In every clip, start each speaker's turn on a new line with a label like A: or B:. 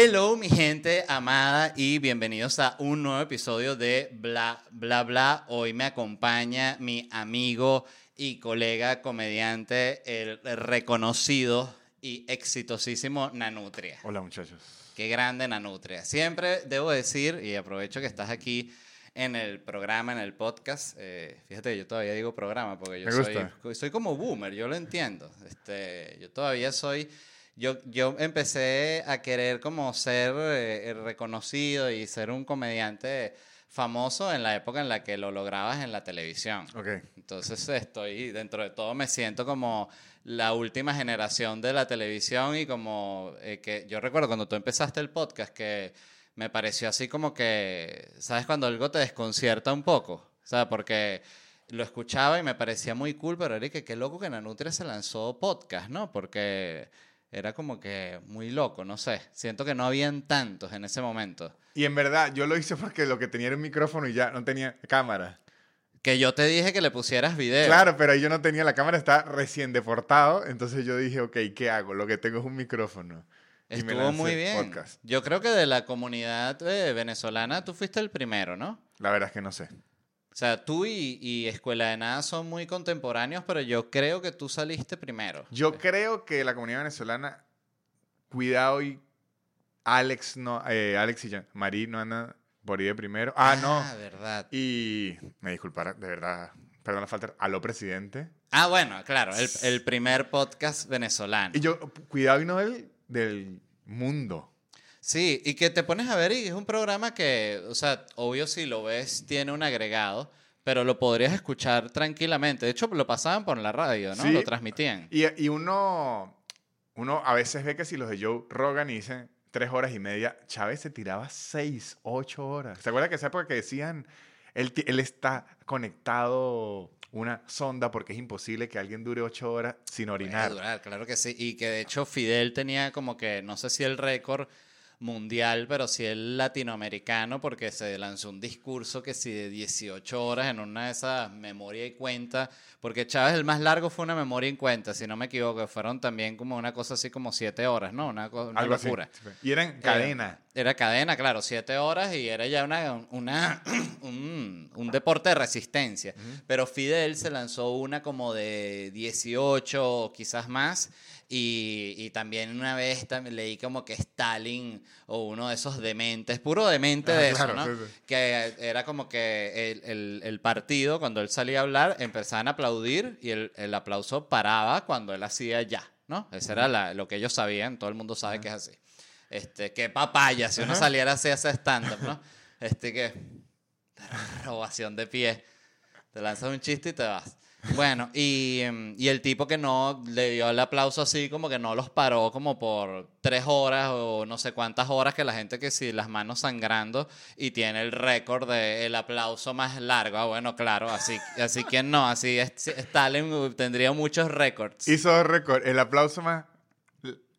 A: Hello, mi gente amada, y bienvenidos a un nuevo episodio de Bla Bla Bla. Hoy me acompaña mi amigo y colega comediante, el reconocido y exitosísimo Nanutria.
B: Hola muchachos.
A: Qué grande Nanutria. Siempre debo decir, y aprovecho que estás aquí en el programa, en el podcast. eh, fíjate, yo todavía digo programa porque yo soy como boomer, yo lo entiendo. Este, yo todavía soy... Yo, yo empecé a querer como ser eh, reconocido y ser un comediante famoso en la época en la que lo lograbas en la televisión.
B: Ok.
A: Entonces estoy, dentro de todo, me siento como la última generación de la televisión y como eh, que yo recuerdo cuando tú empezaste el podcast que me pareció así como que, ¿sabes? Cuando algo te desconcierta un poco, o sea, porque lo escuchaba y me parecía muy cool, pero era que qué loco que Nanutria se lanzó podcast, ¿no? Porque era como que muy loco, no sé. Siento que no habían tantos en ese momento.
B: Y en verdad, yo lo hice porque lo que tenía era un micrófono y ya no tenía cámara.
A: Que yo te dije que le pusieras video.
B: Claro, pero ahí yo no tenía la cámara, estaba recién deportado. Entonces yo dije, ok, ¿qué hago? Lo que tengo es un micrófono. Y me
A: Estuvo muy bien.
B: podcast.
A: Yo creo que de la comunidad eh, venezolana tú fuiste el primero, ¿no?
B: La verdad es que no sé.
A: O sea, tú y, y Escuela de Nada son muy contemporáneos, pero yo creo que tú saliste primero.
B: Yo creo que la comunidad venezolana, cuidado y Alex, no, eh, Alex y yo, Marí no andan por ahí de primero. Ah, no.
A: verdad.
B: Y me disculpara, de verdad, perdón la falta, aló presidente.
A: Ah, bueno, claro, el, el primer podcast venezolano.
B: Y yo, cuidado y no del, del mundo.
A: Sí, y que te pones a ver y es un programa que, o sea, obvio si lo ves tiene un agregado, pero lo podrías escuchar tranquilamente. De hecho, lo pasaban por la radio, ¿no?
B: Sí.
A: Lo transmitían.
B: Y, y uno, uno a veces ve que si los de Joe Rogan y dicen tres horas y media, Chávez se tiraba seis, ocho horas. ¿Se acuerda que esa época que decían, él, él está conectado una sonda porque es imposible que alguien dure ocho horas sin orinar?
A: durar, claro que sí. Y que de hecho Fidel tenía como que, no sé si el récord mundial, pero sí el latinoamericano, porque se lanzó un discurso que si de 18 horas en una de esas memoria y cuenta, porque Chávez el más largo fue una memoria y cuenta, si no me equivoco, fueron también como una cosa así como 7 horas, ¿no? Una, una
B: Algo así.
A: locura.
B: Y era en cadena.
A: Era cadena, claro, siete horas y era ya una, una, un, un deporte de resistencia. Pero Fidel se lanzó una como de 18 o quizás más. Y, y también una vez también leí como que Stalin o uno de esos dementes, puro demente
B: Ah,
A: de
B: claro,
A: eso, ¿no?
B: sí, sí.
A: Que era como que el, el- el partido, cuando él salía a hablar, empezaban a aplaudir y el, el aplauso paraba cuando él hacía ya, ¿no? Eso era la- lo que ellos sabían, todo el mundo sabe que es así. Este, qué papaya, si uno
B: Ajá.
A: saliera así a hacer stand-up, ¿no? Este que. Ovación de pie. Te lanzas un chiste y te vas. Bueno, y, em, y el tipo que no le dio el aplauso así, como que no los paró como por tres horas o no sé cuántas horas, que la gente que sí, las manos sangrando y tiene el récord del aplauso más largo. Ah, bueno, claro, así, así que no, así es- Stalin tendría muchos récords.
B: Hizo récord, el aplauso más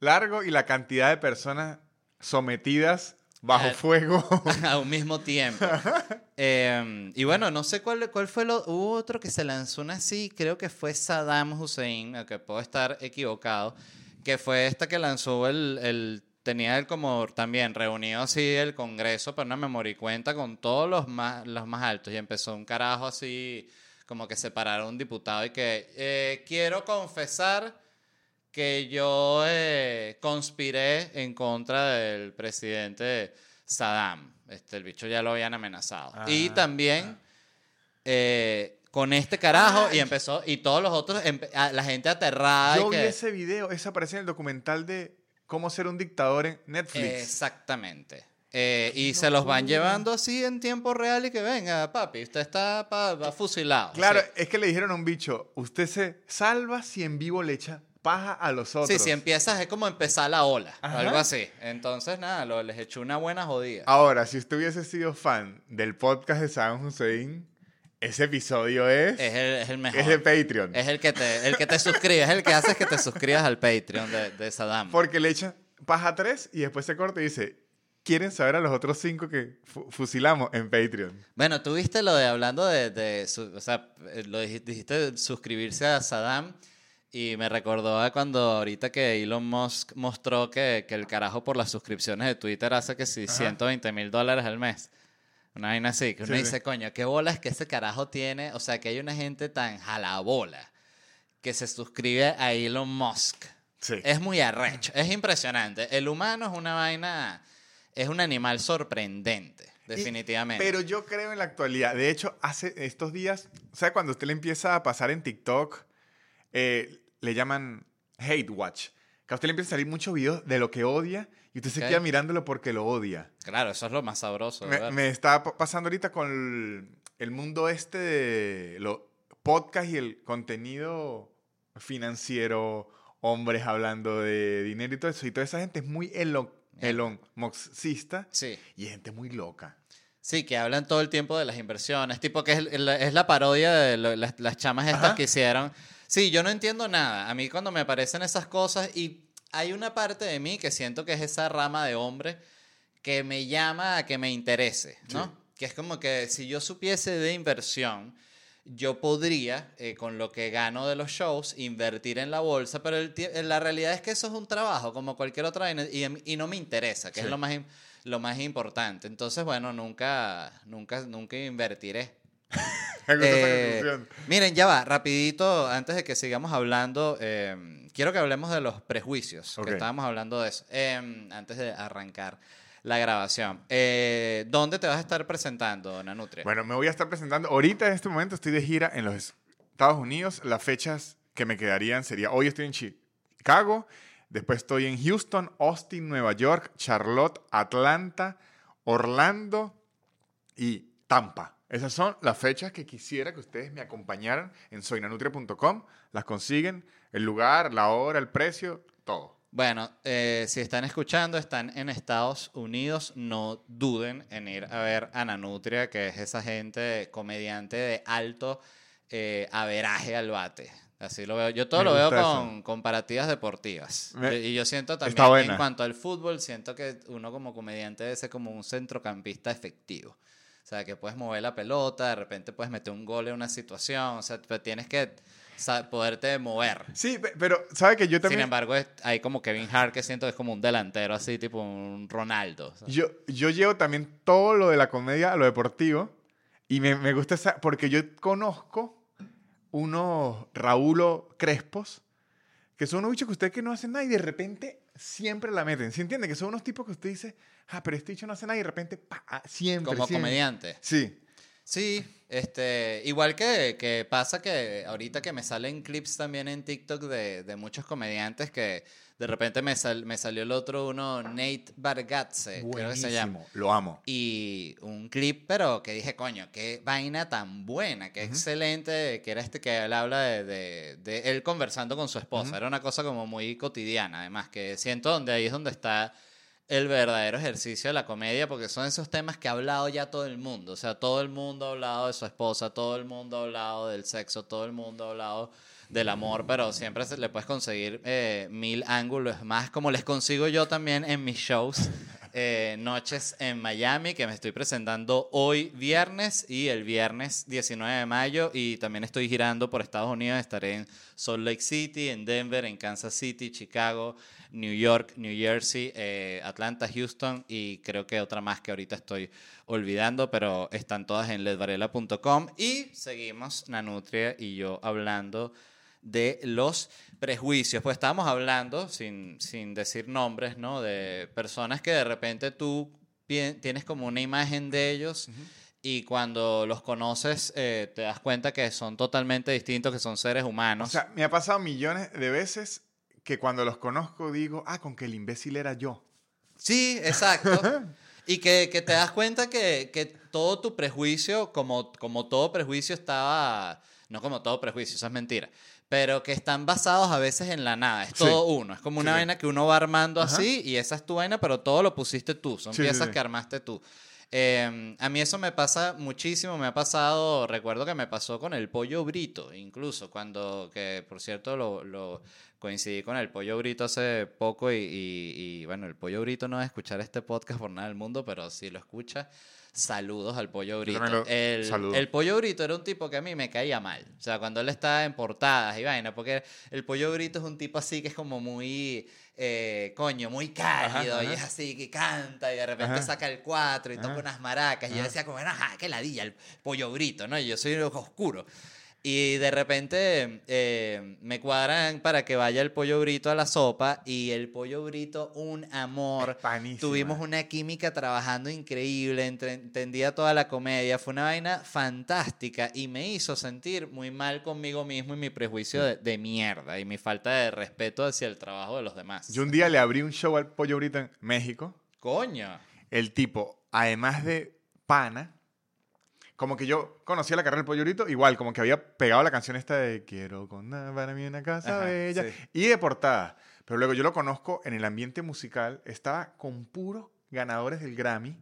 B: largo y la cantidad de personas sometidas bajo fuego.
A: a un mismo tiempo. Eh, y bueno, no sé cuál, cuál fue lo. Hubo otro que se lanzó una así, creo que fue Saddam Hussein, aunque puedo estar equivocado, que fue esta que lanzó el. el tenía él como también reunido así el Congreso, pero no me morí cuenta con todos los más, los más altos. Y empezó un carajo así, como que separar a un diputado y que eh, quiero confesar que yo eh, conspiré en contra del presidente Saddam. Este, el bicho ya lo habían amenazado. y
B: Ah.
A: también eh, con este carajo
B: Ay.
A: y empezó, y todos los otros, la gente aterrada. y
B: Yo vi
A: que-
B: ese video, ese aparece en el documental de cómo ser un dictador en Netflix.
A: Exactamente. Eh, y se los van llevando así en tiempo real y que venga, papi, usted está pa- va fusilado.
B: Claro,
A: Sí.
B: es que le dijeron a un bicho, usted se salva si en vivo le echa paja a los otros.
A: Sí, si empiezas es como empezar la ola,
B: Ajá.
A: algo así. Entonces, nada, lo- les echó una buena jodida.
B: Ahora, si usted hubiese sido fan del podcast de Saddam Hussein, ese episodio es,
A: Es el, es el mejor.
B: es de Patreon.
A: Es el que te, el que te suscribes, es el que hace que te suscribas al Patreon de, de Saddam.
B: Porque le echan paja tres y después se corta y dice, ¿quieren saber a los otros cinco que fu- fusilamos en Patreon?
A: Bueno, tú viste lo de hablando de, de o sea, eh, lo dij- dijiste de suscribirse a Saddam y me recordó a cuando ahorita que Elon Musk mostró que, que el carajo por las suscripciones de Twitter hace que si 120 mil dólares al mes. Una vaina así, que uno
B: Sí, sí.
A: dice, coño, qué bola es que ese carajo tiene, o sea, que hay una gente tan jalabola que se suscribe a Elon Musk.
B: Sí.
A: Es muy arrecho, es impresionante. El humano es una vaina, es un animal sorprendente,
B: Y-
A: definitivamente.
B: pero yo creo en la actualidad. De hecho, hace estos días, ¿sabe cuando usted le empieza a pasar en TikTok? Eh, le llaman hate watch. Que a usted le empieza a salir muchos videos de lo que odia y usted se queda mirándolo porque lo odia.
A: Claro, eso es lo más sabroso.
B: Me, me está pa- pasando ahorita con el, el mundo este de los podcasts y el contenido financiero, hombres hablando de dinero y todo eso. Y toda esa gente es muy elon, elon Muskista
A: Sí.
B: y gente muy loca.
A: Sí, que hablan todo el tiempo de las inversiones, tipo que es, es la parodia de lo- las, las chamas estas
B: Ajá.
A: que hicieron. Sí, yo no entiendo nada. A mí cuando me aparecen esas cosas y hay una parte de mí que siento que es esa rama de hombre que me llama a que me interese, ¿no?
B: Sí.
A: Que es como que si yo supiese de inversión, yo podría, eh, con lo que gano de los shows, invertir en la bolsa, pero el la realidad es que eso es un trabajo como cualquier otra y, y no me interesa, que
B: Sí.
A: es lo más, lo más importante. Entonces, bueno, nunca, nunca, nunca invertiré.
B: Me gusta esa
A: Eh, miren, ya va, rapidito, antes de que sigamos hablando, eh, quiero que hablemos de los prejuicios,
B: Ok.
A: que estábamos hablando de eso, eh, antes de arrancar la grabación. Eh, ¿Dónde te vas a estar presentando, Nanutria?
B: Bueno, me voy a estar presentando. Ahorita en este momento estoy de gira en los Estados Unidos. Las fechas que me quedarían sería, hoy estoy en Chicago, después estoy en Houston, Austin, Nueva York, Charlotte, Atlanta, Orlando y Tampa. Esas son las fechas que quisiera que ustedes me acompañaran en soynanutria.com. Las consiguen, el lugar, la hora, el precio, todo.
A: Bueno, eh, si están escuchando, están en Estados Unidos, no duden en ir a ver a Nanutria, que es esa gente comediante de alto eh, averaje al bate. Así lo veo. Yo todo
B: Me
A: lo veo con comparativas deportivas.
B: Me-
A: y yo siento también, en cuanto al fútbol, siento que uno como comediante debe ser como un centrocampista efectivo. O sea, que puedes mover la pelota, de repente puedes meter un gol en una situación, o sea, pero tienes que poderte mover.
B: Sí, pe- pero ¿sabe que yo
A: Sin
B: también...
A: embargo, es- hay como Kevin Hart que siento que es como un delantero así, tipo un Ronaldo.
B: Yo, yo llevo también todo lo de la comedia a lo deportivo y me, me gusta esa, porque yo conozco unos Raúl Crespos, que son unos bichos que ustedes que no hacen nada y de repente siempre la meten. ¿Se entiende? Que son unos tipos que usted dice, ah, pero este bicho no hace nada y de repente, pa, ah, siempre.
A: como
B: siempre".
A: comediante.
B: Sí.
A: Sí, este, igual que, que pasa que ahorita que me salen clips también en TikTok de, de muchos comediantes que de repente me, sal- me salió el otro uno, Nate Bargatze, creo que se llama.
B: Buenísimo, Lo amo.
A: Y un clip, pero que dije, coño, qué vaina tan buena, qué excelente, que era este que él habla de, de- de él conversando con su esposa. Era una cosa como muy cotidiana, además, que siento donde ahí es donde está el verdadero ejercicio de la comedia, porque son esos temas que ha hablado ya todo el mundo. O sea, todo el mundo ha hablado de su esposa, todo el mundo ha hablado del sexo, todo el mundo ha hablado del amor, pero siempre se le puedes conseguir eh, mil ángulos más, como les consigo yo también en mis shows. Eh, noches en Miami, que me estoy presentando hoy viernes y el viernes 19 de mayo. Y también estoy girando por Estados Unidos. Estaré en Salt Lake City, en Denver, en Kansas City, Chicago, New York, New Jersey, eh, Atlanta, Houston y creo que otra más que ahorita estoy olvidando, pero están todas en ledvarela.com. Y seguimos Nanutria y yo hablando de los prejuicios. Pues estábamos hablando, sin, sin decir nombres, ¿no? De personas que de repente tú tienes como una imagen de ellos y cuando los conoces eh, te das cuenta que son totalmente distintos, que son seres
B: O
A: humanos.
B: sea, me ha pasado millones de veces que cuando los conozco digo, ah, con que el imbécil era yo.
A: sí, exacto. Y que, que te das cuenta que, que todo tu prejuicio, como, como todo prejuicio estaba, no como todo prejuicio, eso es mentira, pero que están basados a veces en la nada, es
B: Sí.
A: todo uno, es como una
B: Sí, sí.
A: vaina que uno va armando
B: Ajá.
A: así y esa es tu vaina, pero todo lo pusiste tú, son
B: Sí, sí,
A: piezas
B: sí.
A: que armaste tú. Eh, a mí eso me pasa muchísimo, me ha pasado, recuerdo que me pasó con el pollo brito, incluso cuando, que por cierto lo, lo coincidí con el pollo brito hace poco y, y- y, bueno, el pollo brito no va a escuchar este podcast por nada del mundo, pero si lo escucha, saludos al pollo brito.
B: lo
A: el, el pollo brito era un tipo que a mí me caía mal, o sea, cuando él estaba en portadas y vaina, porque el pollo brito es un tipo así que es como muy... eh, coño, muy cálido
B: Ajá,
A: y
B: ajá.
A: es así que canta y de repente
B: Ajá.
A: saca el 4 y toca unas maracas. Y yo decía como, ajá, qué ladilla, el pollo brito, ¿no? Y yo soy un ojo oscuro. Y de repente eh, me cuadran para que vaya el pollo brito a la sopa y el pollo brito, un amor.
B: Panísima.
A: Tuvimos una química trabajando increíble, entendía toda la comedia, fue una vaina fantástica y me hizo sentir muy mal conmigo mismo y mi prejuicio de, de mierda y mi falta de respeto hacia el trabajo de los demás.
B: Yo un día le abrí un show al Pollo Brito en México.
A: Coño.
B: El tipo, además de pana, como que yo conocía la carrera del Pollo Brito, igual, como que había pegado la canción esta de Quiero con para mí una casa
A: Ajá,
B: bella,
A: sí.
B: y de portada. Pero luego yo lo conozco en el ambiente musical, estaba con puros ganadores del Grammy,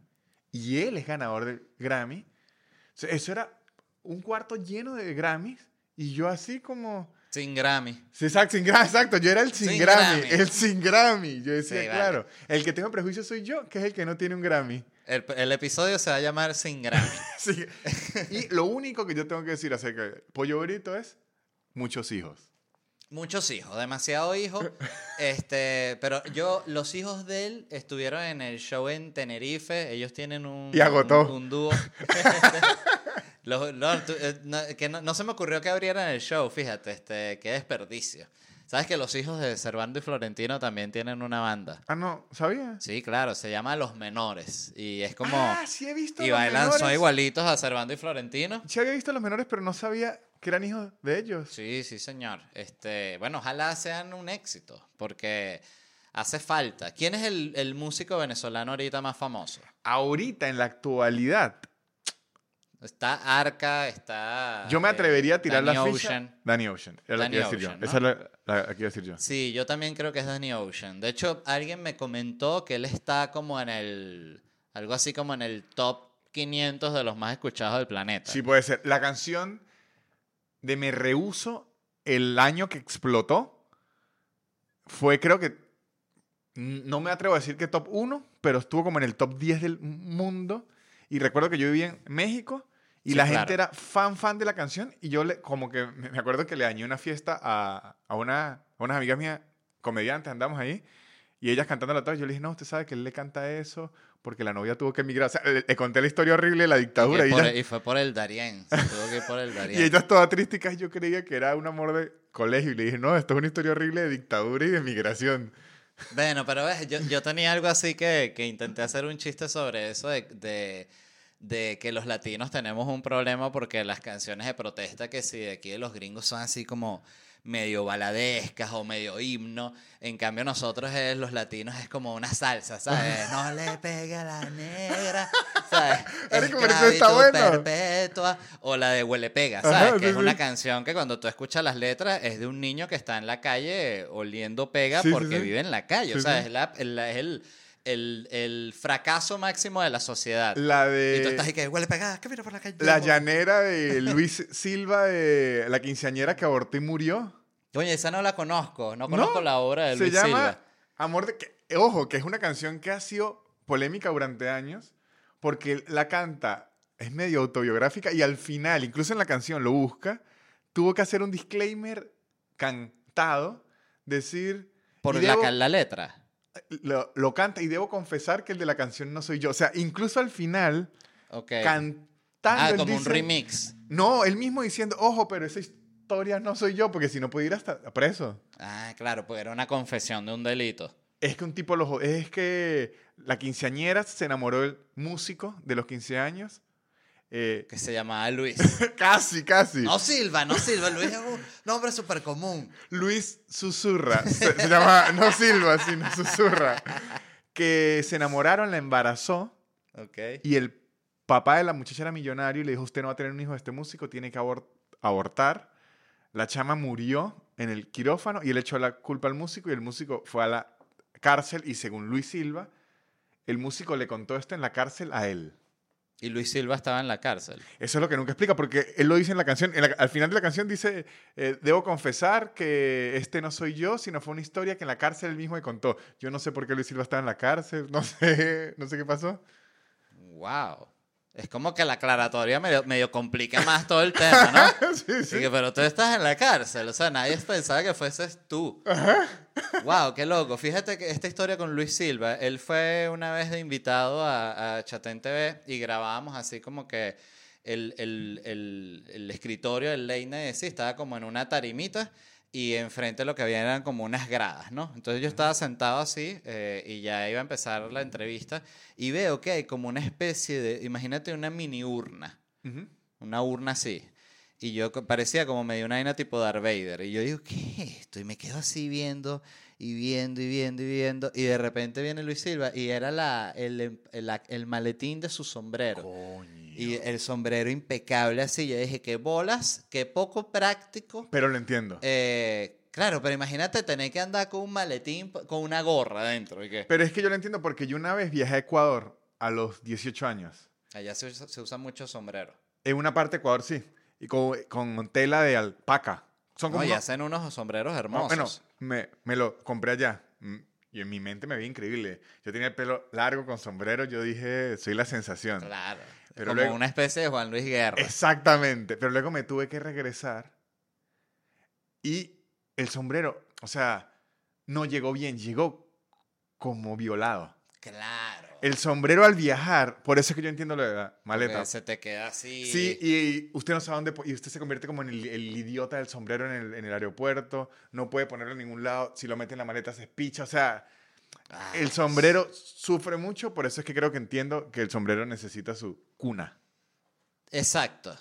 B: y él es ganador del Grammy. O sea, Eso era un cuarto lleno de Grammys, y yo así como...
A: Sin Grammy.
B: Sí, exacto, sin exacto. Yo era el sin,
A: Sin
B: Grammy,
A: Grammy.
B: el sin Grammy. Yo decía,
A: Sí, vale.
B: claro, el que tengo prejuicio soy yo, que es el que no tiene un Grammy.
A: El, el episodio se va a llamar Sin Grammy.
B: Sí. Y lo único que yo tengo que decir acerca de Pollo Brito es muchos hijos.
A: Muchos hijos, demasiado hijos. Este, pero yo, los hijos de él estuvieron en el show en Tenerife. Ellos tienen un,
B: Y agotó.
A: un, un dúo. Los- eh, no, que no, no se me ocurrió que abrieran el show, fíjate, este, qué desperdicio. ¿Sabes que los hijos de Servando y Florentino también tienen una banda?
B: Ah, no, ¿sabía?
A: Sí, claro, se llama Los Menores. Y es como.
B: ah, sí he visto
A: y
B: los
A: bailan, son igualitos a Servando y Florentino.
B: Sí había visto a los menores, pero no sabía que eran hijos de ellos.
A: Sí, sí, señor. Este, bueno, ojalá sean un éxito, porque hace falta. ¿Quién es el, el músico venezolano ahorita más famoso?
B: Ahorita, en la actualidad,
A: Está Arca, está...
B: yo me
A: eh,
B: atrevería a tirar
A: Danny
B: la ficha.
A: Ocean.
B: Danny Ocean. Era la
A: Danny
B: que iba a decir
A: Ocean,
B: yo.
A: ¿no?
B: Esa es la, la que iba a decir yo.
A: Sí, yo también creo que es Danny Ocean. De hecho, alguien me comentó que él está como en el... Algo así como en el top 500 de los más escuchados del planeta.
B: Sí, puede ser. La canción de Me Rehuso, el año que explotó, fue creo que, no me atrevo a decir que top 1, pero estuvo como en el top 10 del mundo. Y recuerdo que yo vivía en México y
A: Sí,
B: la
A: claro.
B: gente era fan, fan de la canción. Y yo le, como que me acuerdo que le dañé una fiesta a, a, una, a unas amigas mías, comediantes, andamos ahí. Y ellas cantando la yo le dije, no, usted sabe que él le canta eso porque la novia tuvo que emigrar. O sea, le, le conté la historia horrible de la
A: Y,
B: dictadura.
A: que
B: Y,
A: por-
B: ella-
A: y fue por el Darien. Se tuvo que ir por el
B: y ella toda triste, y yo creía que era un amor de colegio. Y le dije, no, esto es una historia horrible de dictadura y de migración.
A: Bueno, pero ves, yo, yo tenía algo así que, que intenté hacer un chiste sobre eso de, de, de que los latinos tenemos un problema porque las canciones de protesta que si de aquí de los gringos son así como medio baladescas o medio himno, en cambio nosotros los latinos es como una salsa, ¿sabes? No le pegue a la negra, ¿sabes?
B: Está bueno.
A: perpetua o la de Huele Pega,
B: Ajá,
A: ¿sabes? que
B: sí,
A: es una
B: sí.
A: canción que cuando tú escuchas las letras es de un niño que está en la calle oliendo pega
B: Sí,
A: porque vive en la calle. O sea, es, la- el, es el, el, el fracaso máximo de la sociedad.
B: La
A: y tú estás ahí
B: de...
A: que huele pegada, que mira por la calle.
B: La llanera de Luis Silva, de la quinceañera que abortó y murió.
A: Oye, esa no la conozco. No conozco la obra de
B: Se
A: Luis
B: llama
A: Silva.
B: Amor de... que- ojo, que es una canción que ha sido polémica durante años porque la canta, es medio autobiográfica y al final, incluso en la canción lo busca, tuvo que hacer un disclaimer cantado, decir...
A: Por la,
B: debo-
A: la letra.
B: Lo, lo canta y debo confesar que el de la canción no soy yo. O sea, incluso al final,
A: Ok.
B: cantando...
A: ah, como un
B: dice-
A: remix.
B: No, él mismo diciendo, ojo, pero esa historia no soy yo, porque si no pudiera hasta preso.
A: Ah, claro, pues era una confesión de un delito.
B: Es que un tipo lo Es que la quinceañera se enamoró del músico de los 15 años. Eh,
A: Que se llamaba Luis.
B: casi, casi.
A: No Silva, no Silva. Luis es un nombre súper común.
B: Luis Susurra. Se, se llama, no Silva, sino Susurra. Que se enamoraron, la embarazó.
A: Ok.
B: Y el papá de la muchacha era millonario y le dijo, usted no va a tener un hijo de este músico, tiene que abor- abortar. La chama murió en el quirófano y él echó la culpa al músico y el músico fue a la cárcel y según Luis Silva, el músico le contó esto en la cárcel a él.
A: Y Luis Silva estaba en la cárcel.
B: Eso es lo que nunca explica, porque él lo dice en la canción. en la- al final de la canción dice: eh, Debo confesar que este no soy yo, sino fue una historia que en la cárcel él mismo me contó. Yo no sé por qué Luis Silva estaba en la cárcel, no sé, no sé qué pasó.
A: Wow. Es como que la aclaratoria medio, medio complica más todo el tema, ¿no?
B: sí, sí.
A: Que, pero tú estás en la cárcel, o sea, nadie pensaba que fueses tú. Wow, qué loco. Fíjate que esta historia con Luis Silva, él fue una vez de invitado a, a Chatén TV y grabábamos así como que el, el, el, el escritorio del Leine sí estaba como en una tarimita y enfrente lo que había eran como unas gradas, ¿no? Entonces yo estaba sentado así eh, y ya iba a empezar la entrevista y veo que hay como una especie de, imagínate una mini urna una urna así. Y yo parecía como medio una vaina tipo Darth Vader. Y yo digo, ¿qué es esto? Y me quedo así viendo y viendo y viendo y viendo. Y de repente viene Luis Silva y era la, el, em- el, el maletín de su sombrero.
B: Coño.
A: Y el sombrero impecable así. Yo dije, qué bolas, qué poco práctico.
B: Pero lo entiendo.
A: Eh, claro, pero imagínate tener que andar con un maletín, con una gorra adentro. ¿y qué?
B: Pero es que yo lo entiendo porque yo una vez viajé a Ecuador a los 18 años.
A: Allá se usa, se usa mucho sombrero.
B: En una parte de Ecuador, sí. Y con, con tela de alpaca. Son como
A: No, y
B: unos-
A: hacen unos sombreros
B: No,
A: hermosos.
B: bueno, me, me lo compré allá. Mm, Y en mi mente me veía increíble. Yo tenía el pelo largo con sombrero. Yo dije, soy la sensación.
A: Claro.
B: Pero
A: como
B: luego-
A: una especie de Juan Luis Guerra.
B: Exactamente. Pero luego me tuve que regresar. Y el sombrero, o sea, no llegó bien. Llegó como violado.
A: Claro.
B: El sombrero al viajar, por eso es que yo entiendo lo de la maleta.
A: Porque se te queda así.
B: Sí, y usted no sabe dónde, y usted se convierte como en el, el idiota del sombrero en el, en el aeropuerto, no puede ponerlo en ningún lado, si lo mete en la maleta se espicha, o sea,
A: Ah,
B: el sombrero sufre mucho, por eso es que creo que entiendo que el sombrero necesita su cuna.
A: Exacto.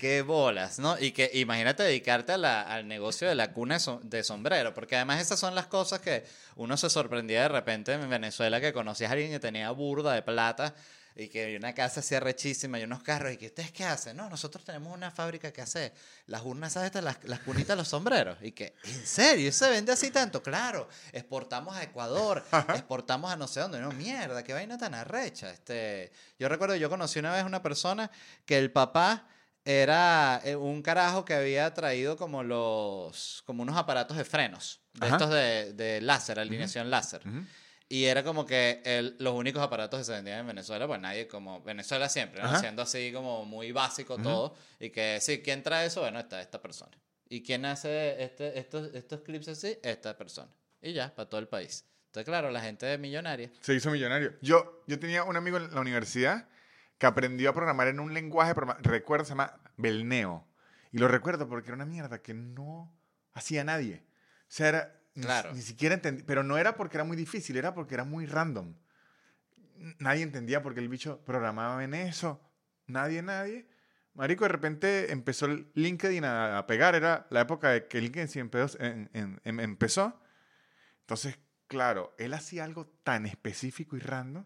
A: Qué bolas, ¿no? Y que imagínate dedicarte a la- al negocio de la cuna de som- de sombrero, porque además esas son las cosas que uno se sorprendía de repente en Venezuela, que conocías a alguien que tenía burda de plata y que una casa así rechísima y unos carros, y que ustedes qué hacen? No, nosotros tenemos una fábrica que hace las urnas, ¿sabes? Las, las cunitas los sombreros. Y que, ¿en serio? ¿Se vende así tanto? Claro, exportamos a Ecuador, exportamos a no sé dónde. No, mierda, qué vaina tan arrecha. Este, yo recuerdo, yo conocí una vez una persona que el papá era eh, un carajo que había traído como los como unos aparatos de frenos de
B: Ajá.
A: estos de, de láser alineación láser
B: Ujú.
A: y era como que el- los únicos aparatos que se vendían en Venezuela pues nadie como Venezuela siempre ¿no?
B: Ajá.
A: siendo así como muy básico
B: Ujú.
A: todo y que sí quién trae eso bueno está esta persona y quién hace este, estos estos clips así esta persona y ya para todo el país entonces claro la gente millonaria
B: Se hizo millonario. Yo, yo tenía un amigo en la universidad que aprendió a programar en un lenguaje, recuerdo, se llama Belneo. Y lo recuerdo porque era una mierda que no hacía nadie. O sea, era, ni-
A: Claro.
B: ni, siquiera entendí, pero no era porque era muy difícil, era porque era muy random. Nadie entendía porque el bicho programaba en eso. Nadie, nadie. Marico, de repente empezó el LinkedIn a, a pegar. Era la época de que LinkedIn sí empezó. en- en- em- empezó. Entonces, claro, él hacía algo tan específico y random.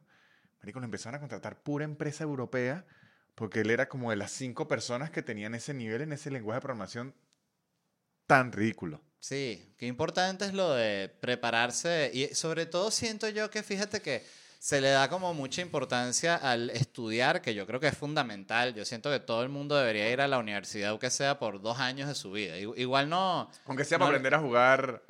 B: Marico, lo empezaron a contratar pura empresa europea porque él era como de las cinco personas que tenían ese nivel en ese lenguaje de programación tan ridículo.
A: Sí, qué importante es lo de prepararse y sobre todo siento yo que fíjate que se le da como mucha importancia al estudiar, que yo creo que es fundamental. Yo siento que todo el mundo debería ir a la universidad, aunque sea por dos años de su vida. Igual no...
B: Aunque sea
A: No
B: para aprender a jugar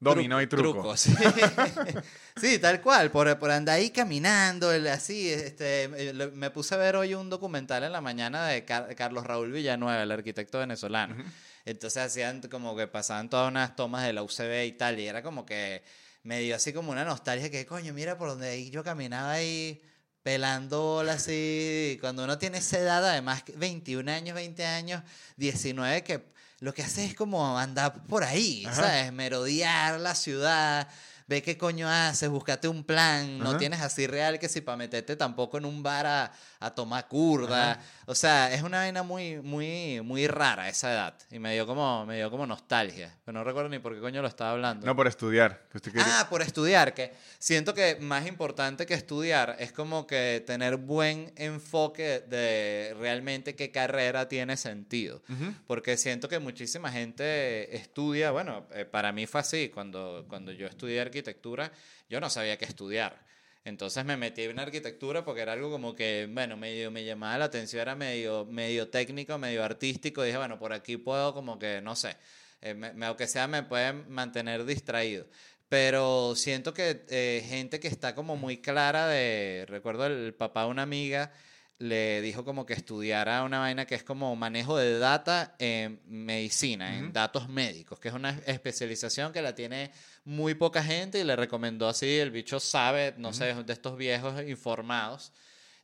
B: dominó y truco.
A: sí. Sí, tal cual, por, por andar ahí caminando, el- así, este, eh, me puse a ver hoy un documental en la mañana de Car- Carlos Raúl Villanueva, el arquitecto venezolano. Entonces hacían como que pasaban todas unas tomas de la UCB y tal, y era como que me dio así como una nostalgia que, coño, mira por donde yo caminaba ahí pelando así, cuando uno tiene esa edad, además que 21 años, 20 años, 19, que lo que hace es como andar por ahí,
B: Ajá.
A: ¿sabes? Merodear la ciudad, ve qué coño haces, búscate un plan, no tienes así real que si para meterte tampoco en un bar a, a tomar curda,
B: Ajá.
A: O sea, es una vaina muy, muy, muy rara esa edad. Y me dio como, me dio como nostalgia. Pero no recuerdo ni por qué coño lo estaba hablando.
B: No por estudiar. que usted
A: Ah, por estudiar, que siento que más importante que estudiar es como que tener buen enfoque de realmente qué carrera tiene sentido.
B: Ujú.
A: Porque siento que muchísima gente estudia, bueno, eh, para mí fue así, cuando, cuando yo estudié arquitectura, yo no sabía qué estudiar. Entonces me metí en arquitectura porque era algo como que, bueno, medio me llamaba la atención, era medio, medio técnico, medio artístico. Dije, bueno, por aquí puedo como que, no sé, eh, me- aunque sea me puede mantener distraído. Pero siento que eh, gente que está como muy clara de, recuerdo el papá de una amiga le dijo como que estudiara una vaina que es como manejo de data en medicina, en datos médicos, que es una especialización que la tiene muy poca gente y le recomendó así, el bicho sabe, no sé, de estos viejos informados,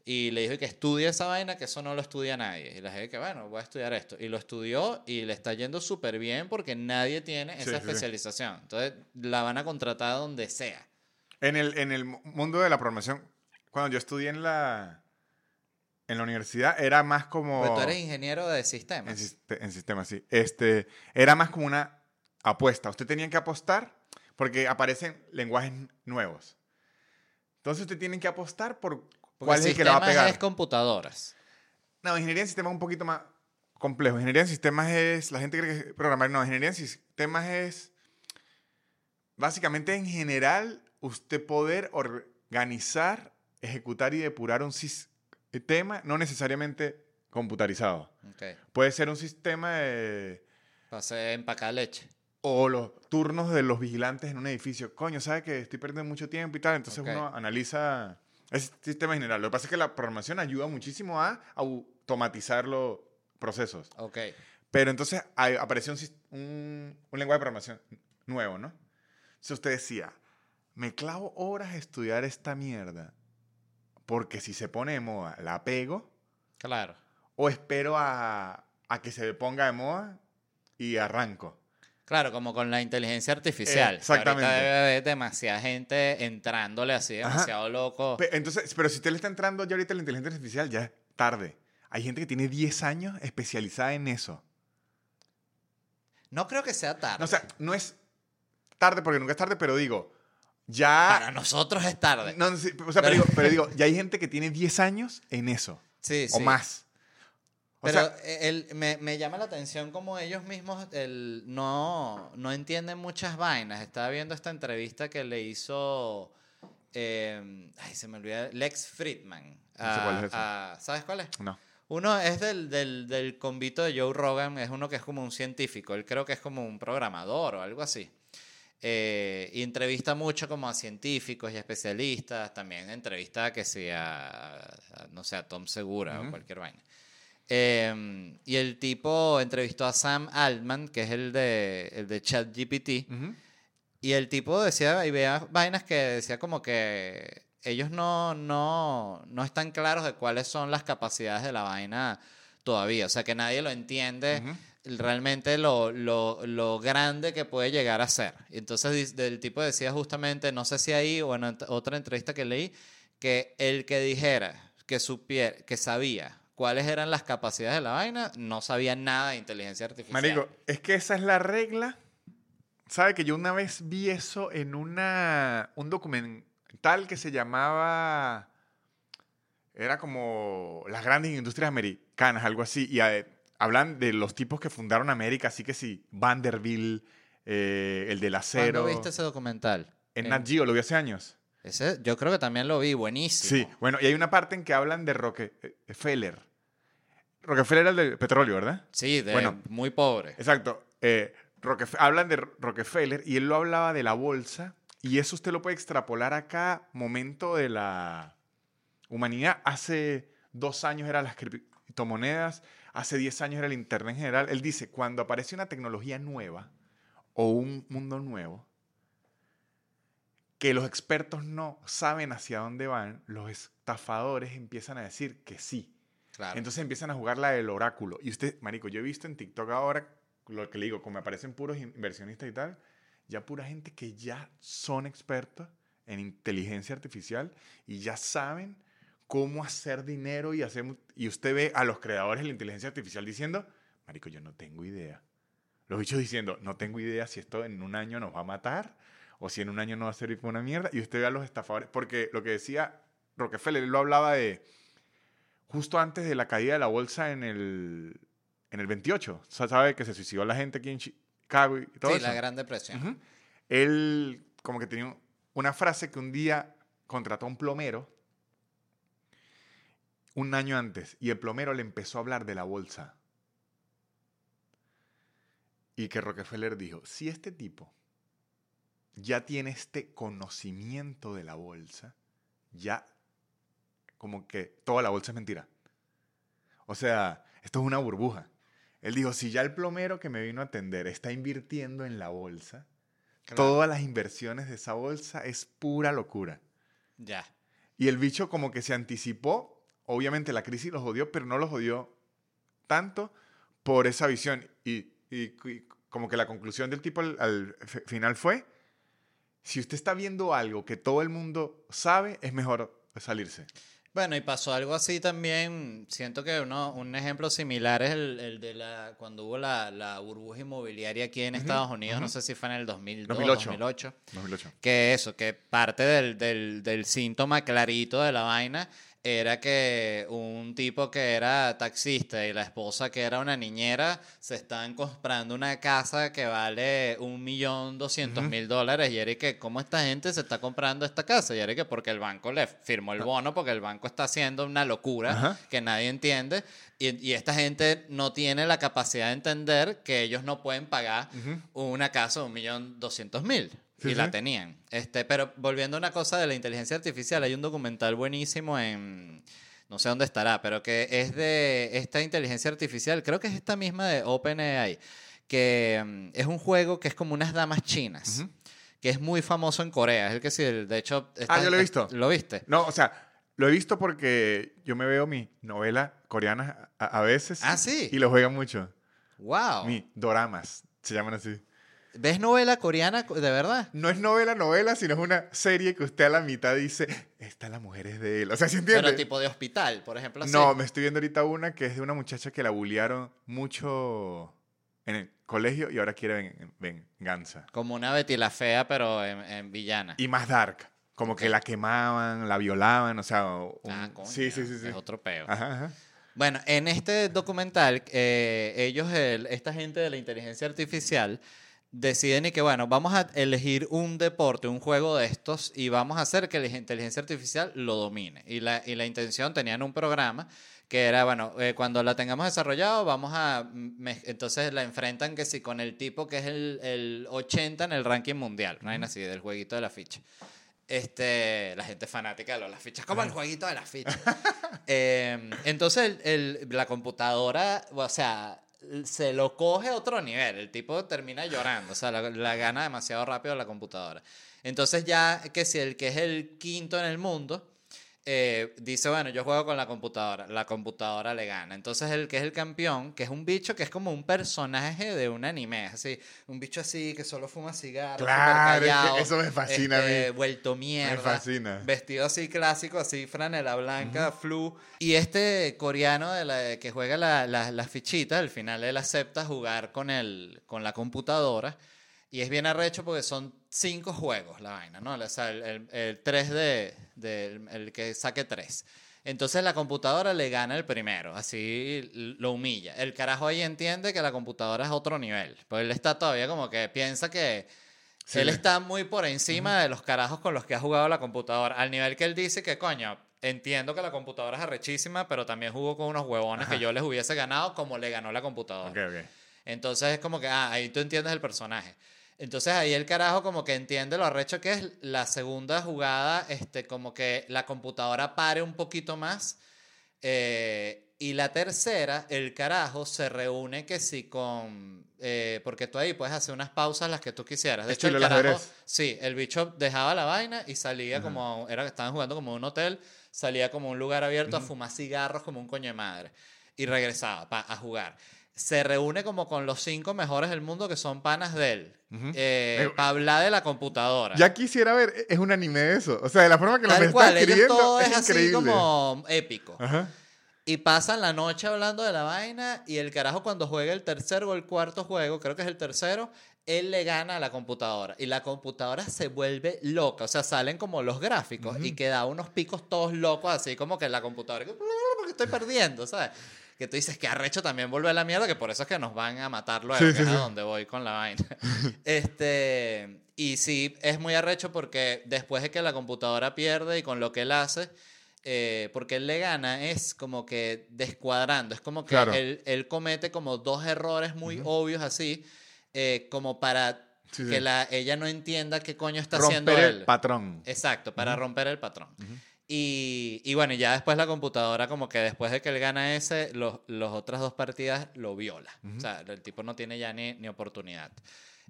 A: y le dijo que estudie esa vaina, que eso no lo estudia nadie. Y le dije que bueno, voy a estudiar esto. Y lo estudió y le está yendo súper bien porque nadie tiene esa
B: sí, sí.
A: especialización. Entonces la van a contratar donde sea.
B: En el, en el mu- mundo de la programación, cuando yo estudié en la, en la universidad, era más como...
A: Porque tú eres ingeniero de
B: en,
A: sistemas.
B: siste- en sistemas, sí. Este, era más como una apuesta. Usted tenía que apostar porque aparecen lenguajes nuevos. Entonces usted tiene que apostar por
A: Porque
B: cuál es el que le va a pegar.
A: es computadoras.
B: No, ingeniería en sistemas es un poquito más complejo. Ingeniería en sistemas es, la gente cree que es programar, no, ingeniería en sistemas es, básicamente en general, usted poder organizar, ejecutar y depurar un sistema, no necesariamente computarizado.
A: Ok.
B: Puede ser un sistema de,
A: Pasé empacar leche.
B: o los turnos de los vigilantes en un edificio. Coño, ¿sabe que estoy perdiendo mucho tiempo y tal? Entonces
A: Ok.
B: uno analiza ese sistema en general. Lo que pasa es que la programación ayuda muchísimo a automatizar los procesos.
A: Ok.
B: Pero entonces hay- apareció un, un, un lenguaje de programación nuevo, ¿no? Entonces usted decía, me clavo horas a estudiar esta mierda porque si se pone de moda, la pego
A: Claro.
B: o espero a, a que se ponga de moda y arranco.
A: Claro, como con la inteligencia artificial.
B: Eh, exactamente.
A: Ahorita debe haber demasiada gente entrándole así,
B: Ajá.
A: demasiado loco.
B: Entonces, pero si usted le está entrando ya ahorita la inteligencia artificial, ya es tarde. Hay gente que tiene 10 años especializada en eso.
A: No creo que sea tarde.
B: No, o sea, no es tarde porque nunca es tarde, pero digo, ya...
A: Para nosotros es tarde.
B: No, no, sí, o sea, pero, digo, pero digo, ya hay gente que tiene 10 años en eso.
A: sí,
B: O
A: sí.
B: más. O
A: Pero
B: sea,
A: el, me, me llama la atención como ellos mismos el, no, no entienden muchas vainas. Estaba viendo esta entrevista que le hizo, eh, ay, se me olvida, Lex Friedman.
B: No sé cuál es
A: a- ¿Sabes cuál es?
B: no.
A: Uno es del, del, del convito de Joe Rogan, es uno que es como un científico, él creo que es como un programador o algo así. Eh, y entrevista mucho como a científicos y especialistas, también entrevista que sea, a, no sé, a Tom Segura o cualquier vaina. Eh, y el tipo entrevistó a Sam Altman, que es el de, el de ChatGPT, y el tipo decía, y veía vainas que decía como que ellos no, no, no están claros de cuáles son las capacidades de la vaina todavía. O sea, que nadie lo entiende. Realmente lo, lo, lo grande que puede llegar a ser. Entonces dis- el tipo decía justamente, no sé si ahí o en ot- otra entrevista que leí, que el que dijera que supiera, que sabía cuáles eran las capacidades de la vaina, no sabía nada de inteligencia artificial.
B: Marico, es que esa es la regla. ¿Sabe que yo una vez vi eso en una, un documental que se llamaba... Era como las grandes industrias americanas, algo así. Y hablan de los tipos que fundaron América, así que sí, Vanderbilt, eh, el del acero.
A: ¿Cuándo viste ese documental?
B: En
A: En-
B: Nat Geo, lo vi hace años.
A: Ese, yo creo que también lo vi, buenísimo.
B: Sí, bueno, y hay una parte en que hablan de Rockefeller. Rockefeller era el del petróleo, ¿verdad?
A: Sí, de
B: Bueno.
A: muy pobre.
B: Exacto. Eh, hablan de Rockefeller y él lo hablaba de la bolsa y eso usted lo puede extrapolar a cada momento de la humanidad. Hace dos años eran las criptomonedas, hace diez años era el Internet en general. Él dice, cuando aparece una tecnología nueva o un mundo nuevo, que los expertos no saben hacia dónde van, los estafadores empiezan a decir que sí.
A: Claro.
B: Entonces empiezan a jugar la del oráculo. Y usted, marico, yo he visto en TikTok ahora, lo que le digo, como me aparecen puros inversionistas y tal, ya pura gente que ya son expertos en inteligencia artificial y ya saben cómo hacer dinero y hacer... mu- Y usted ve a los creadores de la inteligencia artificial diciendo, marico, yo no tengo idea. Los bichos diciendo, no tengo idea si esto en un año nos va a matar o si en un año no va a servir para una mierda. Y usted ve a los estafadores, porque lo que decía Rockefeller, él lo hablaba de justo antes de la caída de la bolsa en el, en el 28. O sea, sabe que se suicidó la gente aquí en Chicago y todo
A: Sí,
B: eso.
A: la Gran Depresión.
B: Ujú. Él como que tenía una frase que un día contrató a un plomero un año antes y el plomero le empezó a hablar de la bolsa. Y que Rockefeller dijo, si este tipo ya tiene este conocimiento de la bolsa, ya como que toda la bolsa es mentira. O sea, esto es una burbuja. Él dijo, si ya el plomero que me vino a atender está invirtiendo en la bolsa,
A: Claro.
B: todas las inversiones de esa bolsa es pura locura.
A: Ya.
B: Y el bicho como que se anticipó, obviamente la crisis los jodió, pero no los jodió tanto por esa visión. Y, y- y como que la conclusión del tipo al, final fue, si usted está viendo algo que todo el mundo sabe, es mejor salirse.
A: Bueno, y pasó algo así también. Siento que uno, un ejemplo similar es el, el de la cuando hubo la, la burbuja inmobiliaria aquí en Estados Unidos. No sé si fue en el 2002,
B: 2008.
A: 2008.
B: 2008.
A: Que eso, que parte del, del, del síntoma clarito de la vaina era que un tipo que era taxista y la esposa que era una niñera se estaban comprando una casa que vale un millón doscientos mil dólares. Y era que cómo esta gente se está comprando esta casa y era que porque el banco le firmó el bono porque el banco está haciendo una locura
B: Ajá.
A: que nadie entiende. Y, y esta gente no tiene la capacidad de entender que ellos no pueden pagar una casa de un millón doscientos mil
B: Sí,
A: y la
B: sí.
A: tenían. Este, pero volviendo a una cosa de la inteligencia artificial, hay un documental buenísimo en, no sé dónde estará, pero que es de esta inteligencia artificial, creo que es esta misma de OpenAI, que mm, es un juego que es como unas damas chinas,
B: Ujú.
A: que es muy famoso en Corea. Es el que sí, de hecho... está-
B: Ah, yo lo he visto.
A: ¿Lo viste?
B: No, o sea, lo he visto porque yo me veo mi novela coreana a, a veces.
A: Ah, ¿sí?
B: Y lo juegan mucho.
A: ¡Wow!
B: Mi doramas, se llaman así.
A: ¿Ves novela coreana de verdad?
B: No es novela, novela, sino es una serie que usted a la mitad dice, esta la mujer es de él. O sea, ¿se entiende?
A: Pero tipo de hospital, por ejemplo. así.
B: no, me estoy viendo ahorita una que es de una muchacha que la bullearon mucho en el colegio y ahora quiere ven- venganza.
A: Como una Betty la Fea, pero en, en villana.
B: Y más dark. Como que la quemaban, la violaban, o sea... un-
A: Ah, coño,
B: sí, sí, sí, sí.
A: Es otro peo.
B: Ajá, ajá.
A: Bueno, en este documental, eh, ellos, el- esta gente de la inteligencia artificial, deciden y que, bueno, vamos a elegir un deporte, un juego de estos, y vamos a hacer que la inteligencia artificial lo domine. Y la, y la intención, tenían un programa que era, bueno, eh, cuando la tengamos desarrollado, vamos a, mez- entonces la enfrentan que sí, con el tipo que es el, el 80 en el ranking mundial, no hay así, del jueguito de la ficha. Este, la gente fanática de las fichas, como el jueguito de las fichas. Eh, entonces, el- el- la computadora, o sea, se lo coge a otro nivel. El tipo termina llorando, o sea, la, la gana demasiado rápido la computadora. Entonces, ya que si el que es el quinto en el mundo. Eh, dice, bueno, yo juego con la computadora, la computadora le gana. Entonces el que es el campeón, que es un bicho que es como un personaje de un anime, así, un bicho así que solo fuma cigarros,
B: Claro,
A: callado,
B: eso me fascina a mí.
A: este, vuelto mierda.
B: Me fascina.
A: Vestido así clásico, así franela blanca, flu. Y este coreano de la, que juega la- la- las fichitas, al final él acepta jugar con, el, con la computadora. Y es bien arrecho porque son cinco juegos la vaina, ¿no? O sea, el, el, el tres de, de- el que saque tres. Entonces la computadora le gana el primero, así lo humilla. El carajo ahí entiende que la computadora es otro nivel. Pues él está todavía como que piensa que
B: Sí.
A: él está muy por encima de los carajos con los que ha jugado la computadora. Al nivel que él dice que, coño, entiendo que la computadora es arrechísima, pero también jugó con unos huevones que yo les hubiese ganado como le ganó la computadora.
B: Ok, ok.
A: Entonces es como que, ah, ahí tú entiendes el personaje. Entonces ahí el carajo como que entiende lo arrecho que es la segunda jugada, este, como que la computadora pare un poquito más. eh, y la tercera, el carajo se reúne que sí con... eh, porque tú ahí puedes hacer unas pausas las que tú quisieras. De hecho, el carajo... Sí, el bicho dejaba la vaina y salía como... Era que estaban jugando como un hotel, salía como un lugar abierto a fumar cigarros como un coño de madre. Y regresaba pa- a jugar. Se reúne como con los cinco mejores del mundo que son panas de él. Eh,
B: Eh,
A: para hablar de la computadora.
B: Ya quisiera ver, es un anime de eso. O sea, de la forma que lo
A: Tal
B: está
A: cual, ellos
B: escribiendo
A: todo
B: es,
A: es así como épico.
B: Ajá.
A: Y pasan la noche hablando de la vaina y el carajo cuando juega el tercer o el cuarto juego, creo que es el tercero, él le gana a la computadora y la computadora se vuelve loca, o sea, salen como los gráficos y queda unos picos todos locos así como que la computadora, porque estoy perdiendo, ¿sabes? Que tú dices que arrecho también vuelve a la mierda, que por eso es que nos van a matar luego,
B: Sí,
A: que
B: sí,
A: es a donde voy con la vaina. este, y sí, es muy arrecho porque después de que la computadora pierde y con lo que él hace, eh, porque él le gana es como que descuadrando, es como que
B: Claro.
A: él, él comete como dos errores muy obvios así, eh, como para que. La, ella no entienda qué coño está haciendo
B: Romper
A: él.
B: el patrón.
A: Exacto, para romper el patrón. Y, y bueno, ya después la computadora, como que después de que él gana ese, los, los otras dos partidas lo viola. O sea, el tipo no tiene ya ni, ni oportunidad.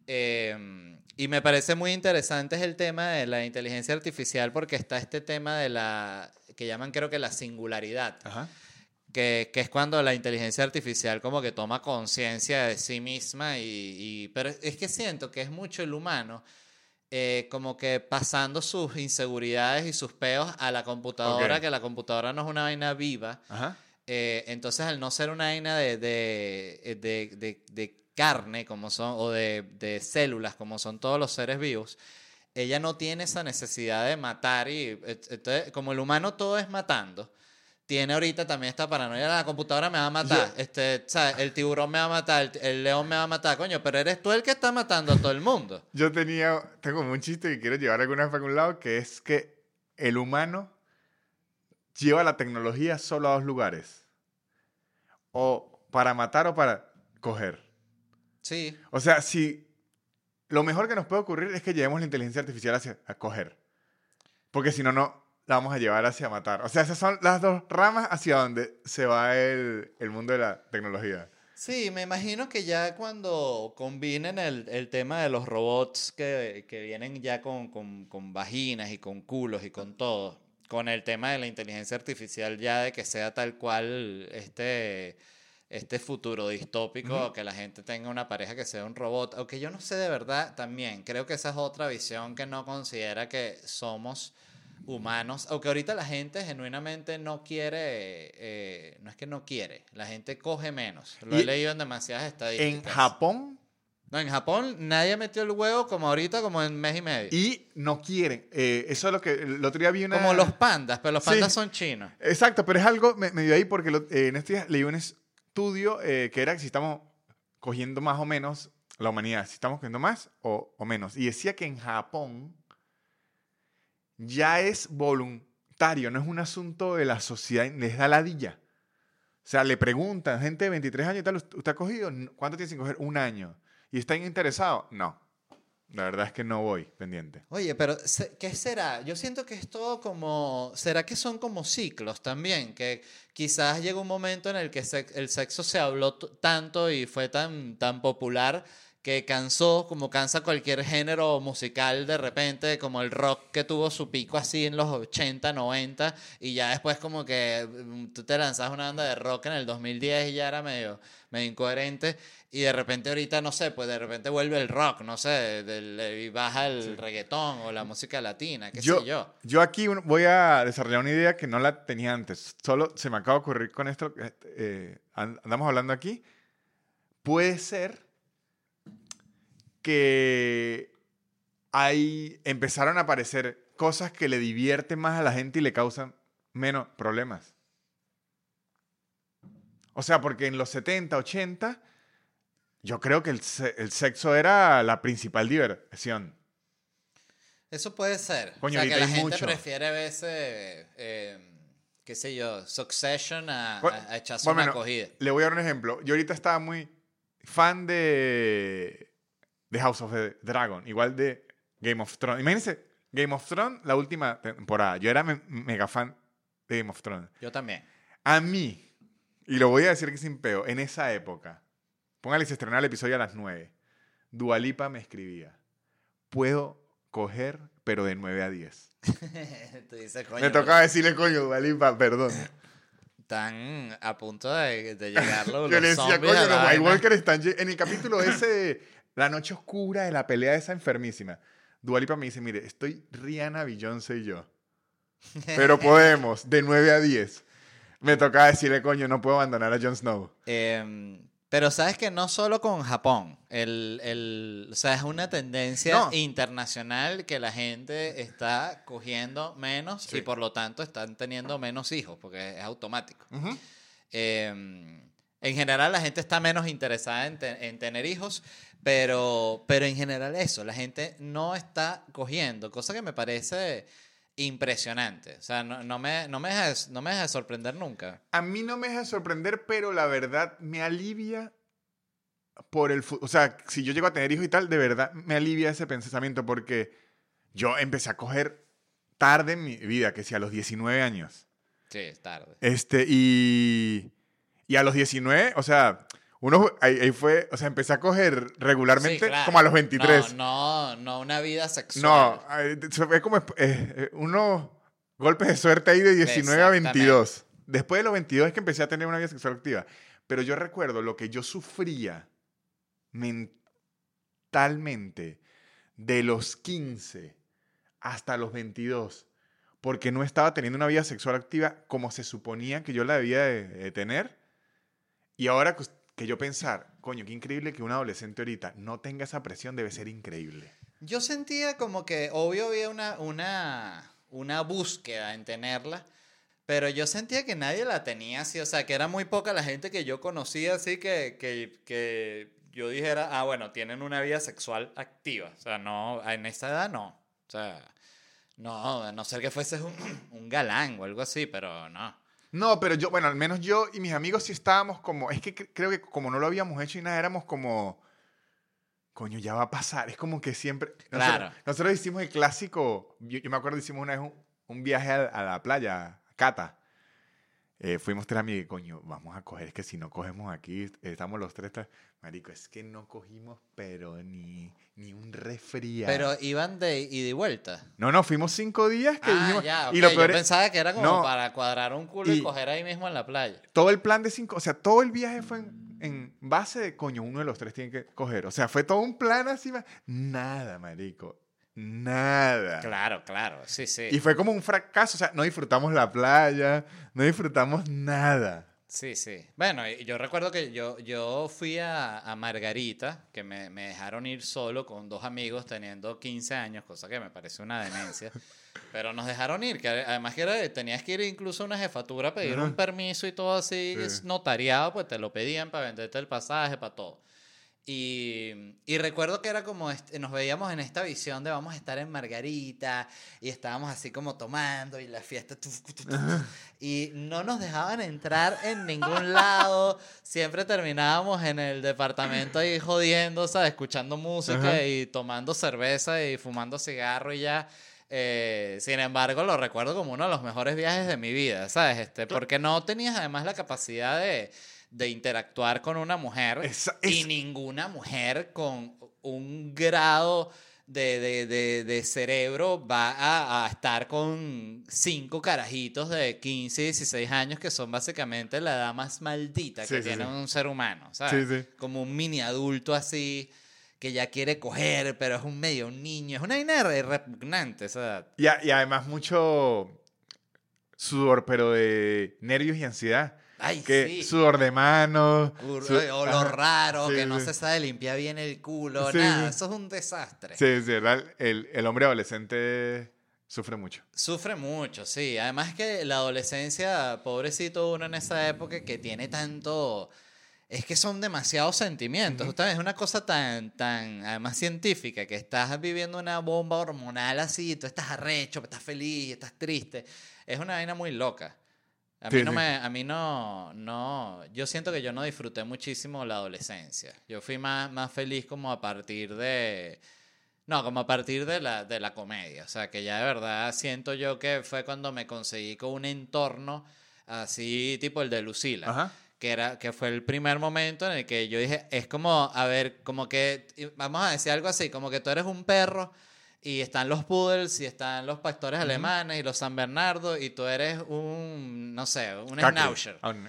A: Eh, y me parece muy interesante es el tema de la inteligencia artificial porque está este tema de la, que llaman creo que la singularidad,
B: Ajá.
A: que, que es cuando la inteligencia artificial como que toma conciencia de sí misma y, y- pero es que siento que es mucho el humano eh, como que pasando sus inseguridades y sus peos a la computadora, que la computadora no es una vaina viva.
B: Ajá.
A: Eh, entonces, al no ser una vaina de, de, eh, de- de- carne, como son, o de, de células, como son todos los seres vivos, ella no tiene esa necesidad de matar. Y entonces, como el humano todo es matando, tiene ahorita también esta paranoia, la computadora me va a matar, este, ¿sabes? el tiburón me va a matar, el, el león me va a matar, coño, pero eres tú el que está matando a todo el mundo.
B: Yo tenía, tengo un chiste que quiero llevar alguna vez para algún lado, que es que el humano lleva la tecnología solo a dos lugares. O para matar o para coger.
A: Sí,
B: O sea, si lo mejor que nos puede ocurrir es que llevemos la inteligencia artificial hacia a coger. Porque si no, no la vamos a llevar hacia matar. O sea, esas son las dos ramas hacia donde se va el, el mundo de la tecnología.
A: Sí, me imagino que ya cuando combinen el, el tema de los robots que, que vienen ya con, con, con vaginas y con culos y con todo, con el tema de la inteligencia artificial ya de que sea tal cual este, este futuro distópico, que la gente tenga una pareja que sea un robot, aunque yo no sé de verdad también, creo que esa es otra visión que no considera que somos humanos, aunque ahorita la gente genuinamente no quiere, eh, no es que no quiere, la gente coge menos. Lo he leído en demasiadas estadísticas.
B: En Japón
A: No, en Japón nadie metió el huevo como ahorita, como en mes y medio.
B: y no quieren. Eh, eso es lo que el otro día vi una...
A: Como los pandas, pero los
B: Sí.
A: pandas son chinos.
B: Exacto, pero es algo me- medio ahí porque lo- eh, en este día leí un estudio que era que si estamos cogiendo más o menos la humanidad, si estamos cogiendo más o, o menos. Y decía que en Japón ya es voluntario, no es un asunto de la sociedad, les da ladilla. O sea, le preguntan, gente de 23 años y tal, ¿usted ha cogido? ¿Cuánto tiene sin coger? Un año. ¿Y están interesados? No. La verdad es que no voy pendiente.
A: Oye, pero ¿qué será? Yo siento que es todo como, ¿será que son como ciclos también? Que quizás llega un momento en el que el sexo se habló tanto y fue tan, tan popular que cansó, como cansa cualquier género musical de repente, como el rock que tuvo su pico así en los 80, 90, y ya después como que mm, tú te lanzas una banda de rock en el 2010 y ya era medio, medio incoherente, y de repente ahorita, no sé, pues de repente vuelve el rock, no sé, del- y baja el reggaetón o la música latina, qué
B: yo,
A: sé yo.
B: yo aquí voy a desarrollar una idea que no la tenía antes. Solo se me acaba de ocurrir con esto eh, and- andamos hablando aquí. Puede ser que hay, empezaron a aparecer cosas que le divierten más a la gente y le causan menos problemas. O sea, porque en los 70, 80, yo creo que el, el sexo era la principal diversión.
A: Eso puede ser.
B: Coño,
A: o sea, que la gente
B: mucho.
A: prefiere verse, eh, qué sé yo, Succession a,
B: Bueno,
A: a- a echarse
B: bueno,
A: una acogida.
B: Le voy a dar un ejemplo. Yo ahorita estaba muy fan de, de House of the Dragon, igual de Game of Thrones. Imagínense, Game of Thrones, la última temporada. Yo era me- mega fan de Game of Thrones.
A: Yo también.
B: A mí, y lo voy a decir que sin peo, en esa época, póngale, se estrenaba el episodio a las 9. Dualipa me escribía, puedo coger, pero de 9 a 10.
A: Tú dices, coño,
B: me tocaba decirle, coño, Dualipa, perdón.
A: están a punto de, de llegar los,
B: Yo le decía, coño, los White
A: vaina".
B: Walkers están... En el capítulo ese de La noche oscura de la pelea esa enfermísima, Dualipa me dice, mire, estoy Rihanna, Beyoncé y yo. Pero podemos, de 9 a 10. Me toca decirle, coño, no puedo abandonar a Jon Snow.
A: Em, pero sabes que no solo con Japón, el, el- o sea, es una tendencia
B: No.
A: internacional que la gente está cogiendo menos
B: Sí.
A: y por lo tanto están teniendo menos hijos, porque es automático. Em, en general la gente está menos interesada en, te- en tener hijos, pero, pero en general eso, la gente no está cogiendo, cosa que me parece impresionante. O sea, no, no me, no, me deja, de- no me deja de sorprender nunca.
B: A mí no me deja sorprender, pero la verdad me alivia por el... O sea, si yo llego a tener hijos y tal, de verdad me alivia ese pensamiento porque yo empecé a coger tarde en mi vida, que si a los 19 años.
A: Sí, es tarde.
B: Este, y, y a los 19, o sea, uno, ahí, ahí fue, o sea, empecé a coger regularmente
A: Sí, claro.
B: como a los 23.
A: No, no, no una vida sexual.
B: No, fue como eh, eh, unos golpes de suerte ahí de 19 a 22. Después de los 22 es que empecé a tener una vida sexual activa. Pero yo recuerdo lo que yo sufría mentalmente de los 15 hasta los 22, porque no estaba teniendo una vida sexual activa como se suponía que yo la debía de, de tener. Y ahora que yo pensar, coño, qué increíble que un adolescente ahorita no tenga esa presión, debe ser increíble.
A: Yo sentía como que, obvio, había una, una, una búsqueda en tenerla, pero yo sentía que nadie la tenía así, o sea, que era muy poca la gente que yo conocía así que, que, que yo dijera, ah, bueno, tienen una vida sexual activa. O sea, no, en esa edad no. O sea, no, a no ser que fueses un, un galán o algo así, pero no.
B: No, pero yo, bueno, al menos yo y mis amigos sí estábamos como, es que cre- creo que como no lo habíamos hecho y nada, éramos como, coño, ya va a pasar. Es como que siempre... Nosotros,
A: Claro.
B: nosotros hicimos el clásico, yo, yo me acuerdo hicimos una vez un, un viaje a, a la playa, a Cata. Eh, fuimos tres amigos y coño, vamos a coger, es que si no cogemos aquí, estamos los tres, marico, es que no cogimos, pero ni, ni un resfriado.
A: Pero iban de ida y vuelta.
B: No, no, fuimos cinco días que
A: Ah,
B: dijimos-
A: ya,
B: y
A: ok,
B: lo
A: yo
B: peor es-
A: pensaba que era como
B: No.
A: para cuadrar un culo y,
B: Y-
A: coger ahí mismo en la playa.
B: todo el plan de cinco, o sea, todo el viaje fue en, en base de coño, uno de los tres tiene que coger. O sea, fue todo un plan así. Nada, marico. Nada.
A: Claro, claro, sí, sí.
B: Y fue como un fracaso. O sea, no disfrutamos la playa, no disfrutamos nada.
A: Sí, sí. Bueno, yo recuerdo que yo, yo fui a, a Margarita, que me, me dejaron ir solo con dos amigos teniendo 15 años, cosa que me parece una demencia. Pero nos dejaron ir, que además que era- tenías que ir incluso a una jefatura a pedir un permiso y todo así,
B: Sí.
A: notariado, pues te lo pedían para venderte el pasaje, para todo. Y, y recuerdo que era como, nos veíamos en esta visión de vamos a estar en Margarita y estábamos así como tomando y la fiesta. y no nos dejaban entrar en ningún lado. Siempre terminábamos en el departamento ahí jodiendo, ¿sabes? Escuchando música
B: Ajá.
A: y tomando cerveza y fumando cigarro y ya. Eh, sin embargo, lo recuerdo como uno de los mejores viajes de mi vida, ¿sabes? Este, porque no tenías además la capacidad de, de interactuar con una mujer
B: Esa-
A: y
B: es-
A: ninguna mujer con un grado de, de- de- de cerebro va a, a estar con cinco carajitos de 15, 16 años que son básicamente la edad más maldita que
B: Sí,
A: tiene
B: sí.
A: un ser humano, ¿sabes?
B: Sí, sí.
A: Como un mini adulto así que ya quiere coger, pero es un medio un niño. Es una vaina re- repugnante esa edad.
B: Y, a- y además mucho sudor, pero de nervios y ansiedad.
A: Ay,
B: Que
A: sí.
B: sudor de manos.
A: Cur-
B: su-
A: olor
B: ajá.
A: raro,
B: Sí,
A: que no
B: sí.
A: se sabe limpiar bien el culo, nada. Eso es un desastre.
B: Sí, sí, ¿verdad? El, el hombre adolescente sufre mucho.
A: Sufre mucho, sí. Además que la adolescencia, pobrecito uno en esa época que tiene tanto... Es que son demasiados sentimientos. Ustedes, Es una cosa tan, tan, además científica, que estás viviendo una bomba hormonal así, tú estás arrecho, estás feliz, estás triste. Es una vaina muy loca. A mí,
B: Sí,
A: no,
B: sí.
A: me, a mí no, no, yo siento que yo no disfruté muchísimo la adolescencia. Yo fui más, más feliz como a partir de, no, como a partir de la, de la comedia. O sea, que ya de verdad siento yo que fue cuando me conseguí con un entorno así tipo el de Lucila.
B: Ajá.
A: Que, era, que fue el primer momento en el que yo dije, es como, a ver, como que, vamos a decir algo así, como que tú eres un perro y están los poodles y están los pastores alemanes y los San Bernardo y tú eres un, no sé, un
B: Caqui.
A: schnauzer.
B: Un.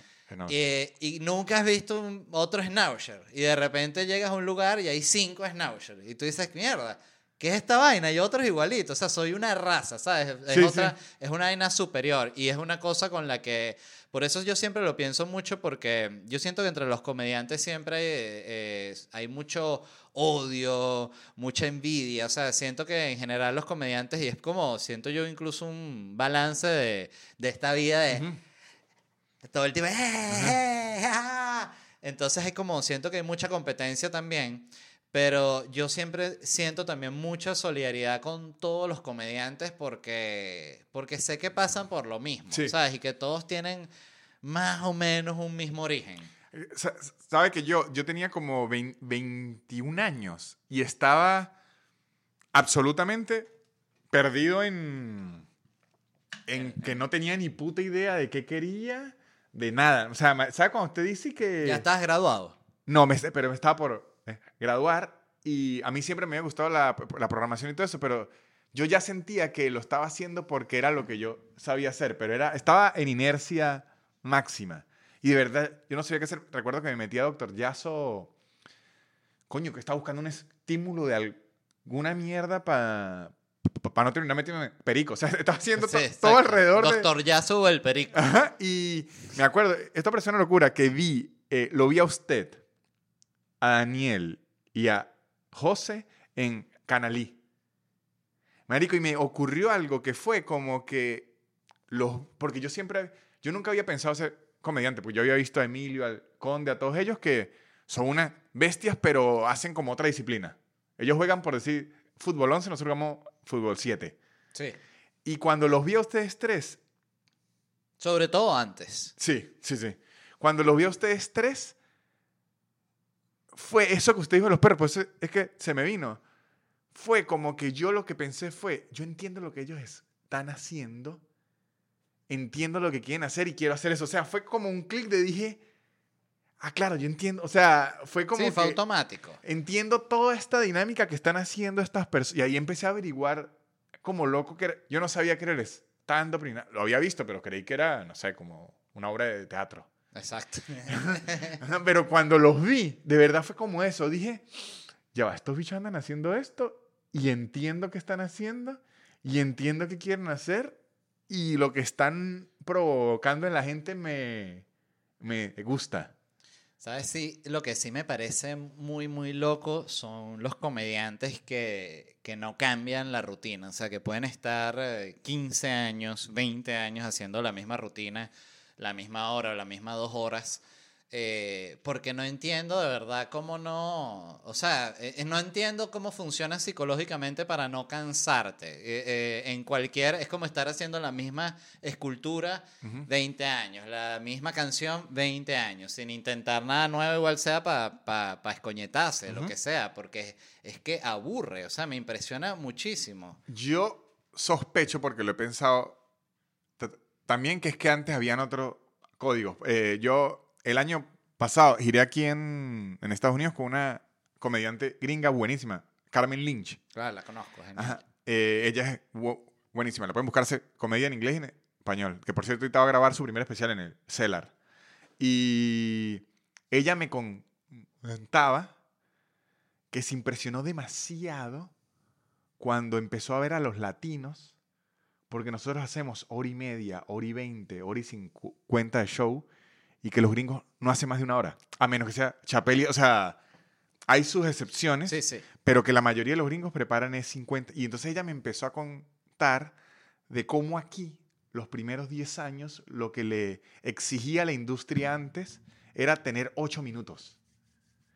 A: Eh, y nunca has visto un- otro schnauzer. Y de repente llegas a un lugar y hay cinco schnauzer. Y tú dices, mierda, ¿qué es esta vaina? Y otros igualitos. O sea, soy una raza, ¿sabes? Es,
B: Sí,
A: otra,
B: sí.
A: es una vaina superior. Y es una cosa con la que... Por eso yo siempre lo pienso mucho porque yo siento que entre los comediantes siempre hay, eh, hay mucho odio, mucha envidia. O sea, siento que en general los comediantes, y es como, siento yo incluso un balance de, de esta vida de... Todo el tiempo. "Eh, eh, ah". Entonces es como, siento que hay mucha competencia también, pero yo siempre siento también mucha solidaridad con todos los comediantes porque, porque sé que pasan por lo mismo,
B: Sí.
A: ¿sabes? Y que todos tienen más o menos un mismo origen.
B: Eh, sa- Sabe que yo, yo tenía como vein- 21 años y estaba absolutamente perdido en, en que no tenía ni puta idea de qué quería, de nada. O sea, ¿sabe cuando usted dice que...
A: Ya estás graduado.
B: No, me, pero me estaba por eh, graduar y a mí siempre me había gustado la, la programación y todo eso, pero yo ya sentía que lo estaba haciendo porque era lo que yo sabía hacer, pero era, estaba en inercia máxima. Y de verdad, yo no sabía qué hacer. Recuerdo que me metí a Doctor Yaso, coño, que estaba buscando un estímulo de alguna mierda para no terminar metiéndome perico. O sea, estaba haciendo
A: Sí,
B: to-
A: exacto.
B: todo alrededor de...
A: Doctor Yasu o el perico.
B: Ajá, y me acuerdo, esto pareció una locura, que vi, eh, lo vi a usted, a Daniel y a José en Canalí. Marico, y me ocurrió algo que fue como que los, porque yo siempre, yo nunca había pensado ser comediante, pues yo había visto a Emilio, al Conde, a todos ellos que son unas bestias, pero hacen como otra disciplina. Ellos juegan, por decir, fútbol 11, nosotros jugamos fútbol 7.
A: Sí.
B: Y cuando los vi a ustedes tres,
A: Sobre todo antes.
B: Sí, sí, sí. Cuando los vi a ustedes tres, fue eso que usted dijo de los perros, pues es que se me vino. Fue como que yo lo que pensé fue, yo entiendo lo que ellos están haciendo, entiendo lo que quieren hacer y quiero hacer eso. O sea, fue como un clic de dije, ah, claro, yo entiendo. O sea, fue como
A: sí, fue
B: que
A: automático.
B: entiendo toda esta dinámica que están haciendo estas personas. Y ahí empecé a averiguar como loco que era. Yo no sabía que ni nada. Lo había visto, pero creí que era, no sé, como una obra de teatro.
A: Exacto.
B: Pero cuando los vi, de verdad fue como eso. Dije, ya va, estos bichos andan haciendo esto y entiendo qué están haciendo y entiendo qué quieren hacer y lo que están provocando en la gente me, me gusta.
A: ¿Sabes? Sí, lo que sí me parece muy, muy loco son los comediantes que, que no cambian la rutina. O sea, que pueden estar eh, 15 años, 20 años haciendo la misma rutina, la misma hora la misma dos horas. Eh, porque no entiendo de verdad cómo no. O sea, eh, no entiendo cómo funciona psicológicamente para no cansarte. Eh, eh, en cualquier. Es como estar haciendo la misma escultura 20 años, la misma canción 20 años, sin intentar nada nuevo, igual sea para pa, pa escoñetarse, lo
B: Ujú.
A: que sea, porque es, es que aburre, o sea, me impresiona muchísimo.
B: Yo sospecho, porque lo he pensado también, que es que antes habían otros códigos. Eh, yo el año pasado giré aquí en, en Estados Unidos con una comediante gringa buenísima, Carmen Lynch.
A: Claro, la conozco.
B: Ajá. Eh, ella es bu- buenísima. La pueden buscarse comedia en inglés y en español. Que por cierto, va a grabar su primer especial en el Cellar. Y ella me contaba que se impresionó demasiado cuando empezó a ver a los latinos, porque nosotros hacemos hora y media, hora y veinte, hora y cincuenta de show, y que los gringos no hacen más de una hora, a menos que sea Chapeli, o sea, hay sus excepciones,
A: Sí, sí.
B: pero que la mayoría de los gringos preparan es 50. Y entonces ella me empezó a contar de cómo aquí, los primeros 10 años, lo que le exigía la industria antes era tener 8 minutos.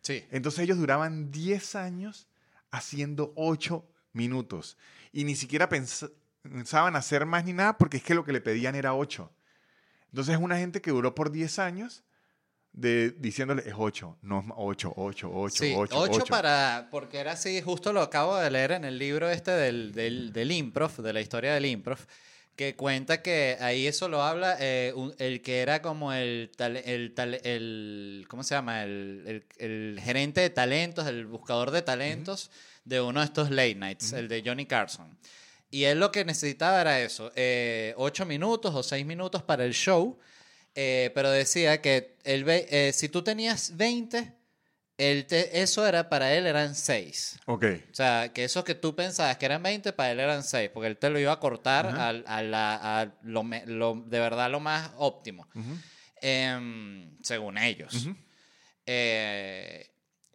A: Sí.
B: Entonces ellos duraban 10 años haciendo 8 minutos. Y ni siquiera pens- pensaban hacer más ni nada porque es que lo que le pedían era 8. Entonces es una gente que duró por 10 años de, diciéndole es 8, no 8, 8, 8,
A: Sí,
B: 8,
A: 8 para, porque era así, justo lo acabo de leer en el libro este del, del, del improv, de la historia del improv, que cuenta que ahí eso lo habla eh, un- el que era como el, tale- el, tale- el ¿cómo se llama? El, el- el gerente de talentos, el buscador de talentos de uno de estos late nights, el de Johnny Carson. Y él lo que necesitaba era eso, eh, ocho minutos o seis minutos para el show, eh, pero decía que ve- eh, si tú tenías 20, él te- eso era para él eran 6.
B: Ok.
A: O sea, que esos que tú pensabas que eran 20, para él eran 6, porque él te lo iba a cortar
B: Ajá.
A: al- a, la- a lo, de verdad lo más óptimo, em, según ellos.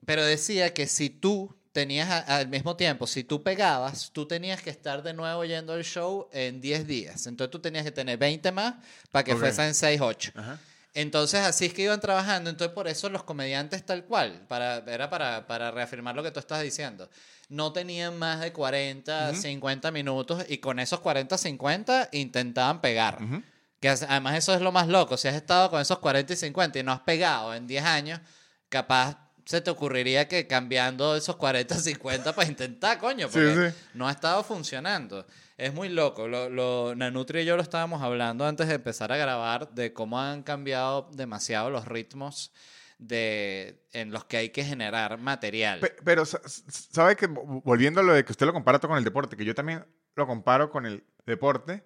A: pero decía que si tú tenías a- al mismo tiempo, si tú pegabas, tú tenías que estar de nuevo yendo al show en 10 días. Entonces tú tenías que tener 20 más para que
B: Ok.
A: fuesen 6, 8.
B: Ajá.
A: Entonces así es que iban trabajando. Entonces por eso los comediantes tal cual, para, era para, para reafirmar lo que tú estás diciendo. No tenían más de 40,
B: Ujú.
A: 50 minutos y con esos 40, 50 intentaban pegar. Que además eso es lo más loco. Si has estado con esos 40 y 50 y no has pegado en 10 años, capaz se te ocurriría que cambiando esos 40 50 para intentar, coño, porque
B: sí.
A: no ha estado funcionando. Es muy loco. Lo, lo, Nanutri y yo lo estábamos hablando antes de empezar a grabar de cómo han cambiado demasiado los ritmos de, en los que hay que generar material.
B: Pe- Pero, s- ¿sabe que vo- volviendo a lo de que usted lo compara todo con el deporte, que yo también lo comparo con el deporte,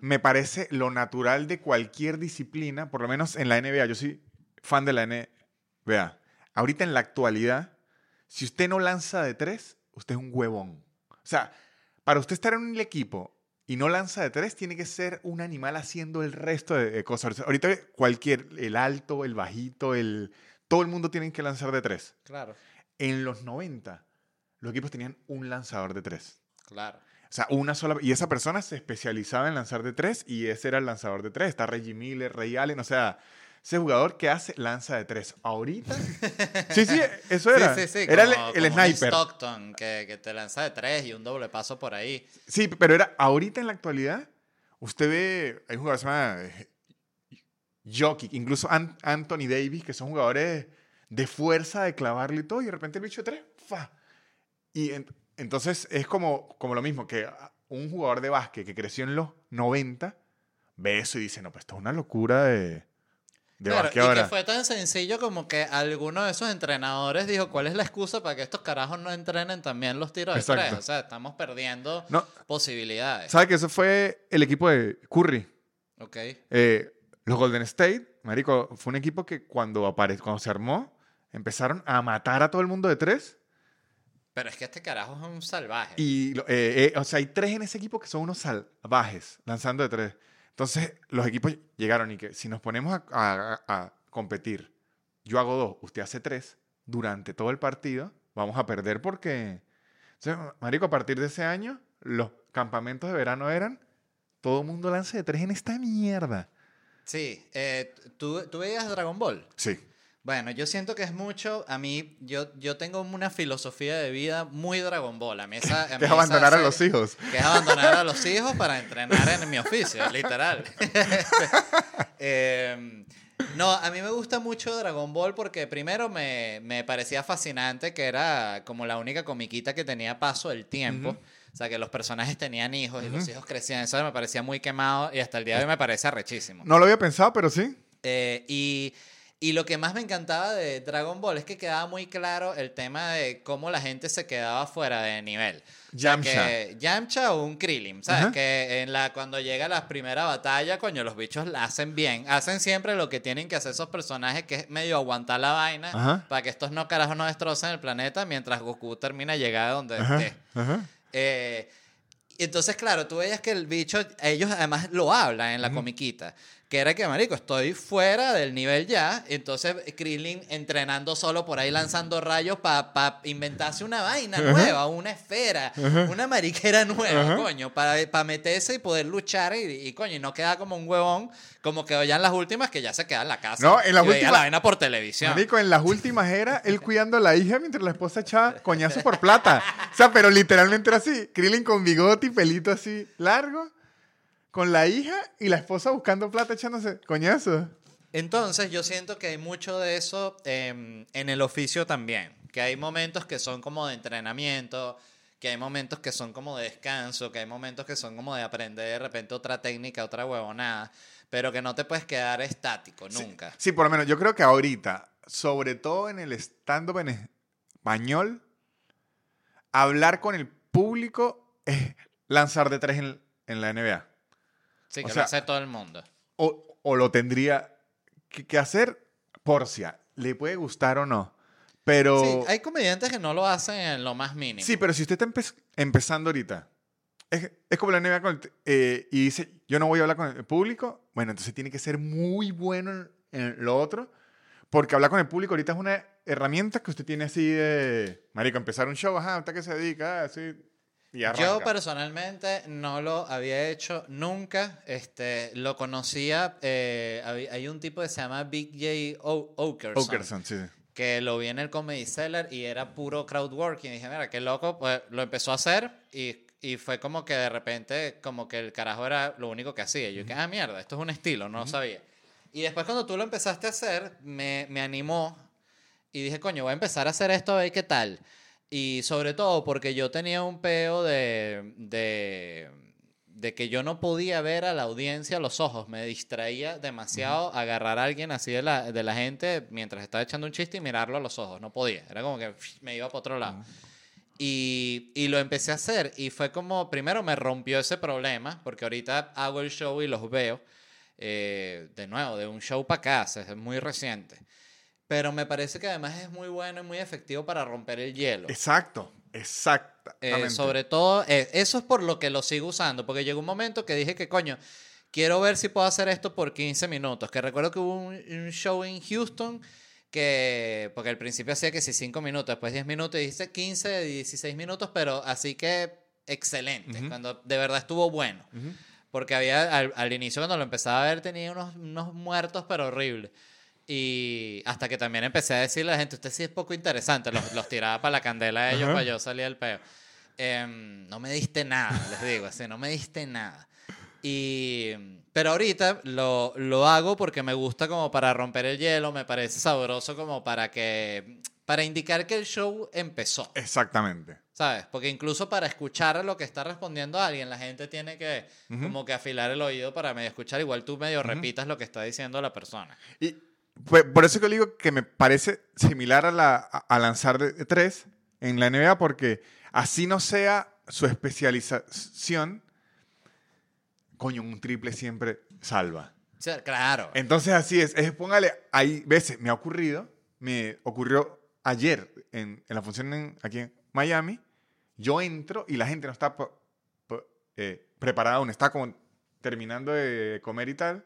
B: me parece lo natural de cualquier disciplina, por lo menos en la NBA. Yo soy fan de la NBA. Ahorita en la actualidad, si usted no lanza de tres, usted es un huevón. O sea, para usted estar en un equipo y no lanza de tres, tiene que ser un animal haciendo el resto de, de cosas. Ahorita cualquier, el alto, el bajito, el... Todo el mundo tiene que lanzar de tres.
A: Claro,
B: En los 90, los equipos tenían un lanzador de tres.
A: claro.
B: O sea, una sola. Y esa persona se especializaba en lanzar de tres y ese era el lanzador de tres. Está Reggie Miller, Ray Allen. O sea, ese jugador que hace lanza de tres. Ahorita. sí, sí, eso era.
A: Sí, sí, sí.
B: Era
A: como-
B: el, el
A: como un
B: sniper.
A: Stockton que, que te lanza de tres y un doble paso por ahí.
B: Sí, pero era. Ahorita en la actualidad, usted ve. Hay un jugador que se llama. eh, Jokic, incluso An- Anthony Davis, que son jugadores de fuerza, de clavarle y todo, y de repente el bicho de tres, ¡fa! Y en- entonces es como, como lo mismo, que un jugador de básquet que creció en los 90 ve eso y dice, no, pues esto es una locura de, de
A: Claro, y que fue tan sencillo como que alguno de esos entrenadores dijo, ¿cuál es la excusa para que estos carajos no entrenen también los tiros de tres? O sea, estamos perdiendo
B: No,
A: posibilidades.
B: ¿sabe que eso fue el equipo de Curry?
A: Ok.
B: Eh, los Golden State, marico, fue un equipo que cuando, apare cuando se armó, empezaron a matar a todo el mundo de tres.
A: Pero es que este carajo es un salvaje.
B: Y, eh, eh, o sea, hay tres en ese equipo que son unos salvajes, lanzando de tres. Entonces, los equipos llegaron y que si nos ponemos a, a- a competir, yo hago dos, usted hace tres, durante todo el partido, vamos a perder porque... Sea, marico, a partir de ese año, los campamentos de verano eran, todo mundo lanza de tres en esta mierda.
A: Sí, eh, ¿tú, ¿tú veías Dragon Ball?
B: Sí.
A: Bueno, yo siento que es mucho, a mí, yo, yo tengo una filosofía de vida muy Dragon Ball. A mí esa, a mí
B: Que es abandonar a los hijos.
A: Que es abandonar a los hijos para entrenar en mi oficio, literal. Eh, no, a mí me gusta mucho Dragon Ball porque primero me, me parecía fascinante que era como la única comiquita que tenía paso del tiempo. O sea, que los personajes tenían hijos y los hijos crecían. Eso me parecía muy quemado y hasta el día de hoy me parece arrechísimo.
B: No lo había pensado, pero sí.
A: Eh, y, y lo que más me encantaba de Dragon Ball es que quedaba muy claro el tema de cómo la gente se quedaba fuera de nivel. O sea,
B: Yamcha.
A: Yamcha o un Krillin, ¿sabes? Que en la, cuando llega la primera batalla, coño, los bichos la hacen bien. Hacen siempre lo que tienen que hacer esos personajes, que es medio aguantar la vaina para que estos no carajos no destrocen el planeta mientras Goku termina de llegar a donde
B: Ajá,
A: esté. Eh, entonces, claro, tú veías que el bicho, ellos además lo hablan en la comiquita, que era que, marico, estoy fuera del nivel ya, entonces Krillin entrenando solo por ahí lanzando rayos para inventarse una vaina nueva, una esfera, una mariquera nueva,
B: Ajá.
A: coño, para meterse y poder luchar y, y, coño, y no queda como un huevón, como que ya en las últimas que ya se queda en la casa
B: No, en las últimas-
A: la vaina por televisión.
B: Marico, en las últimas era él cuidando a la hija mientras la esposa echaba coñazo por plata. O sea, pero literalmente era así. Krillin con bigote y pelito así largo, con la hija y la esposa buscando plata echándose coñazo.
A: Entonces yo siento que hay mucho de eso em, en el oficio también, que hay momentos que son como de entrenamiento, que hay momentos que son como de descanso, que hay momentos que son como de aprender de repente otra técnica, otra huevonada, pero que no te puedes quedar estático nunca.
B: Sí, por lo menos yo creo que ahorita, sobre todo en el stand-up en español, hablar con el público es lanzar de tres en, en la NBA.
A: Sí,
B: O
A: que
B: sea,
A: lo hace todo el mundo.
B: O, o lo tendría que, que hacer Porcia. Le puede gustar o no. Pero...
A: Sí, hay comediantes que no lo hacen en lo más mínimo.
B: Sí, pero si usted está empe- empezando ahorita, es, es como la NBA con el eh, y dice, yo no voy a hablar con el público, bueno, entonces tiene que ser muy bueno en, en lo otro, porque hablar con el público ahorita es una herramienta que usted tiene así de, marico, empezar un show, ajá, ¿usted qué se dedica? Ah, Así, y.
A: Yo personalmente no lo había hecho nunca. Este, lo conocía. eh, hay un tipo que se llama Big J. O- Okerson,
B: Okerson, sí.
A: que lo vi en el Comedy Cellar y era puro crowdworking. Y dije, mira, qué loco. Pues lo empezó a hacer y, y fue como que de repente, como que el carajo era lo único que hacía. Yo dije, ah, mierda, esto es un estilo, no lo sabía. Y después cuando tú lo empezaste a hacer, me, me animó y dije, coño, voy a empezar a hacer esto a ver qué tal. Y sobre todo porque yo tenía un peo de, de, de que yo no podía ver a la audiencia a los ojos. Me distraía demasiado agarrar a alguien así de la, de la gente mientras estaba echando un chiste y mirarlo a los ojos. No podía. Era como que me iba para otro lado. Y, y lo empecé a hacer y fue como, primero me rompió ese problema, porque ahorita hago el show y los veo, eh, de nuevo, de un show para acá, es muy reciente. Pero me parece que además es muy bueno y muy efectivo para romper el hielo.
B: Exacto,
A: Eh,
B: exactamente.
A: sobre todo, eh, eso es por lo que lo sigo usando, porque llegó un momento que dije que, coño, quiero ver si puedo hacer esto por 15 minutos. Que recuerdo que hubo un, un show en Houston que, porque al principio hacía que sí 5 minutos, después 10 minutos, y hice 15, 16 minutos, pero así que excelente, cuando de verdad estuvo bueno. Porque había, al, al inicio cuando lo empezaba a ver, tenía unos, unos muertos, pero horribles. Y hasta que también empecé a decirle a la gente, usted sí es poco interesante, los, los tiraba para la candela a ellos,
B: Ajá.
A: para yo salir del peo. Em, no me diste nada, les digo, así, no me diste nada. Y, pero ahorita lo, lo hago porque me gusta como para romper el hielo, me parece sabroso como para que, para indicar que el show empezó.
B: Exactamente.
A: ¿Sabes? Porque incluso para escuchar lo que está respondiendo alguien, la gente tiene que
B: Ujú.
A: como que afilar el oído para medio escuchar. Igual tú medio repitas lo que está diciendo la persona.
B: Y por eso que le digo que me parece similar a, la, a, lanzar de, tres en la NBA, porque así no sea su especialización, coño, un triple siempre salva.
A: Claro.
B: Entonces así es, es póngale, hay veces, me ha ocurrido, me ocurrió ayer en, en la función en- aquí en Miami, yo entro y la gente no está eh, preparada aún, está como terminando de comer y tal,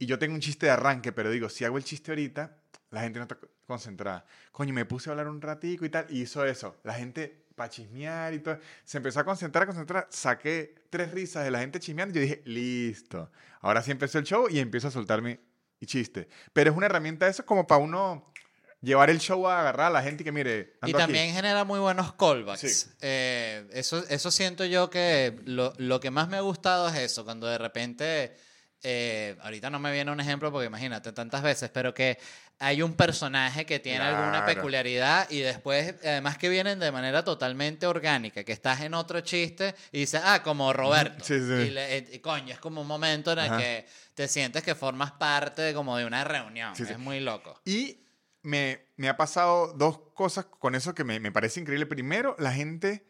B: y yo tengo un chiste de arranque, pero digo, si hago el chiste ahorita, la gente no está co- concentrada. Coño, me puse a hablar un ratico y tal, y hizo eso. La gente, para chismear y todo, se empezó a concentrar, a concentrar. Saqué tres risas de la gente chismeando y yo dije, listo. Ahora sí empezó el show y empiezo a soltar mi chiste. Pero es una herramienta eso como para uno llevar el show a agarrar a la gente y que mire,
A: Y
B: ando aquí.
A: también genera muy buenos callbacks.
B: Sí.
A: Eh, eso, eso siento yo que lo, lo que más me ha gustado es eso, cuando de repente, eh, ahorita no me viene un ejemplo porque imagínate tantas veces, pero que hay un personaje que tiene alguna peculiaridad y después, además que vienen de manera totalmente orgánica, que estás en otro chiste y dices, ah, como Roberto.
B: Sí, sí.
A: Y, le- y coño, es como un momento en el
B: Ajá.
A: que te sientes que formas parte de, como de una reunión.
B: Sí.
A: Es muy loco.
B: Y me, me ha pasado dos cosas con eso que me, me parece increíble. Primero, la gente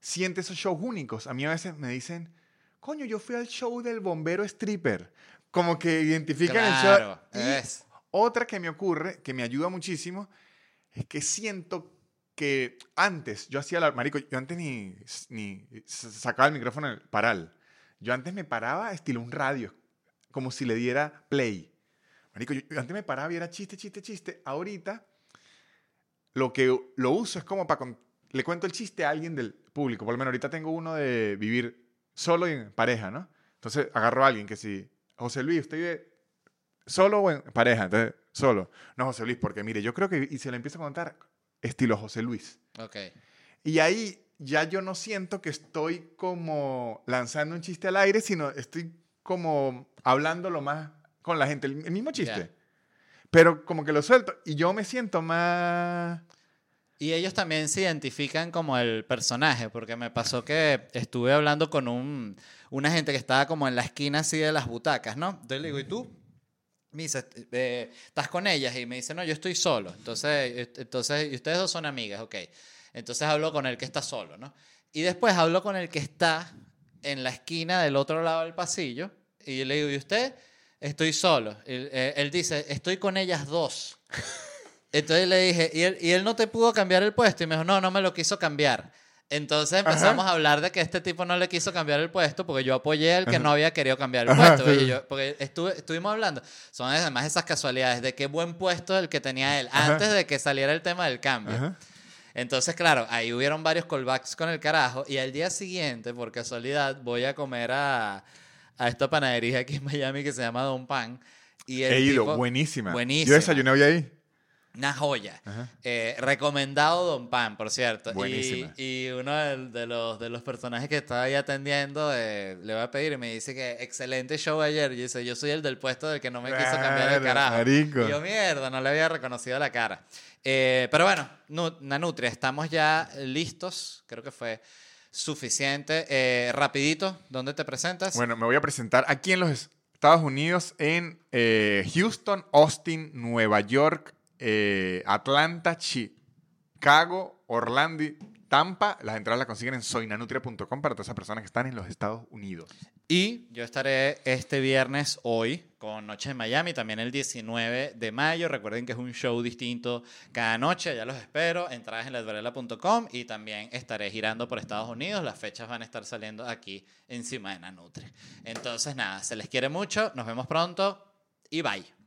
B: siente esos shows únicos. A mí a veces me dicen, coño, yo fui al show del bombero stripper. Como que identifican el show.
A: Claro,
B: Y
A: es.
B: otra que me ocurre, que me ayuda muchísimo, es que siento que antes, yo hacía la... Marico, yo antes ni, ni sacaba el micrófono en el paral. Yo antes me paraba estilo un radio, como si le diera play. Marico, yo, yo antes me paraba y era chiste, chiste, chiste. Ahorita lo que lo uso es como para... Le cuento el chiste a alguien del público. Por lo menos ahorita tengo uno de vivir solo y en pareja, ¿no? Entonces agarro a alguien que si... José Luis, ¿usted vive solo o en pareja? Entonces, solo. No, José Luis, porque mire, yo creo que... Y se lo empiezo a contar estilo José Luis.
A: Ok.
B: Y ahí ya yo no siento que estoy como lanzando un chiste al aire, sino estoy como hablándolo más con la gente, el, mismo chiste. Pero como que lo suelto y yo me siento más...
A: Y ellos también se identifican como el personaje, porque me pasó que estuve hablando con un, una gente que estaba como en la esquina así de las butacas, ¿no? Entonces le digo, ¿y tú? Me dice, eh, ¿estás con ellas? Y me dice, no, yo estoy solo. Entonces, entonces, y ustedes dos son amigas, ok. Entonces hablo con el que está solo, ¿no? Y después hablo con el que está en la esquina del otro lado del pasillo y le digo, ¿y usted? Estoy solo. Él, eh, él dice, estoy con ellas dos. Entonces le dije, ¿Y él, ¿y él no te pudo cambiar el puesto? Y me dijo, no, no me lo quiso cambiar. Entonces empezamos a hablar de que este tipo no le quiso cambiar el puesto porque yo apoyé al que no había querido cambiar el puesto. porque estuve, estuvimos hablando. Son además esas casualidades de qué buen puesto el que tenía él antes de que saliera el tema del cambio. Entonces, claro, ahí hubieron varios callbacks con el carajo. Y al día siguiente, por casualidad, voy a comer a, a esta panadería aquí en Miami que se llama Don Pan. Y
B: He ido, buenísima. Buenísima. Yo desayuné hoy ahí.
A: Una joya. Eh, recomendado Don Pan, por cierto. Buenísima. Y, uno de, los, de los personajes que estaba ahí atendiendo eh, le va a pedir y me dice que excelente show ayer. Y dice, yo soy el del puesto del que no me quiso cambiar el carajo. Y yo, mierda, no le había reconocido la cara. Eh, pero bueno, Nanutria, estamos ya listos. Creo que fue suficiente. rapidito, ¿dónde te presentas?
B: Bueno, me voy a presentar aquí en los Estados Unidos, en Houston, Austin, Nueva York, eh, Atlanta, Chicago, Orlando, Tampa. Las entradas las consiguen en soynanutria.com para todas esas personas que están en los Estados Unidos.
A: Y yo estaré este viernes, hoy, con Noche en Miami, también el 19 de mayo. Recuerden que es un show distinto cada noche, ya los espero. Entradas en ledvarela.com y también estaré girando por Estados Unidos. Las fechas van a estar saliendo aquí encima de Nanutria. Entonces, nada, se les quiere mucho. Nos vemos pronto y bye.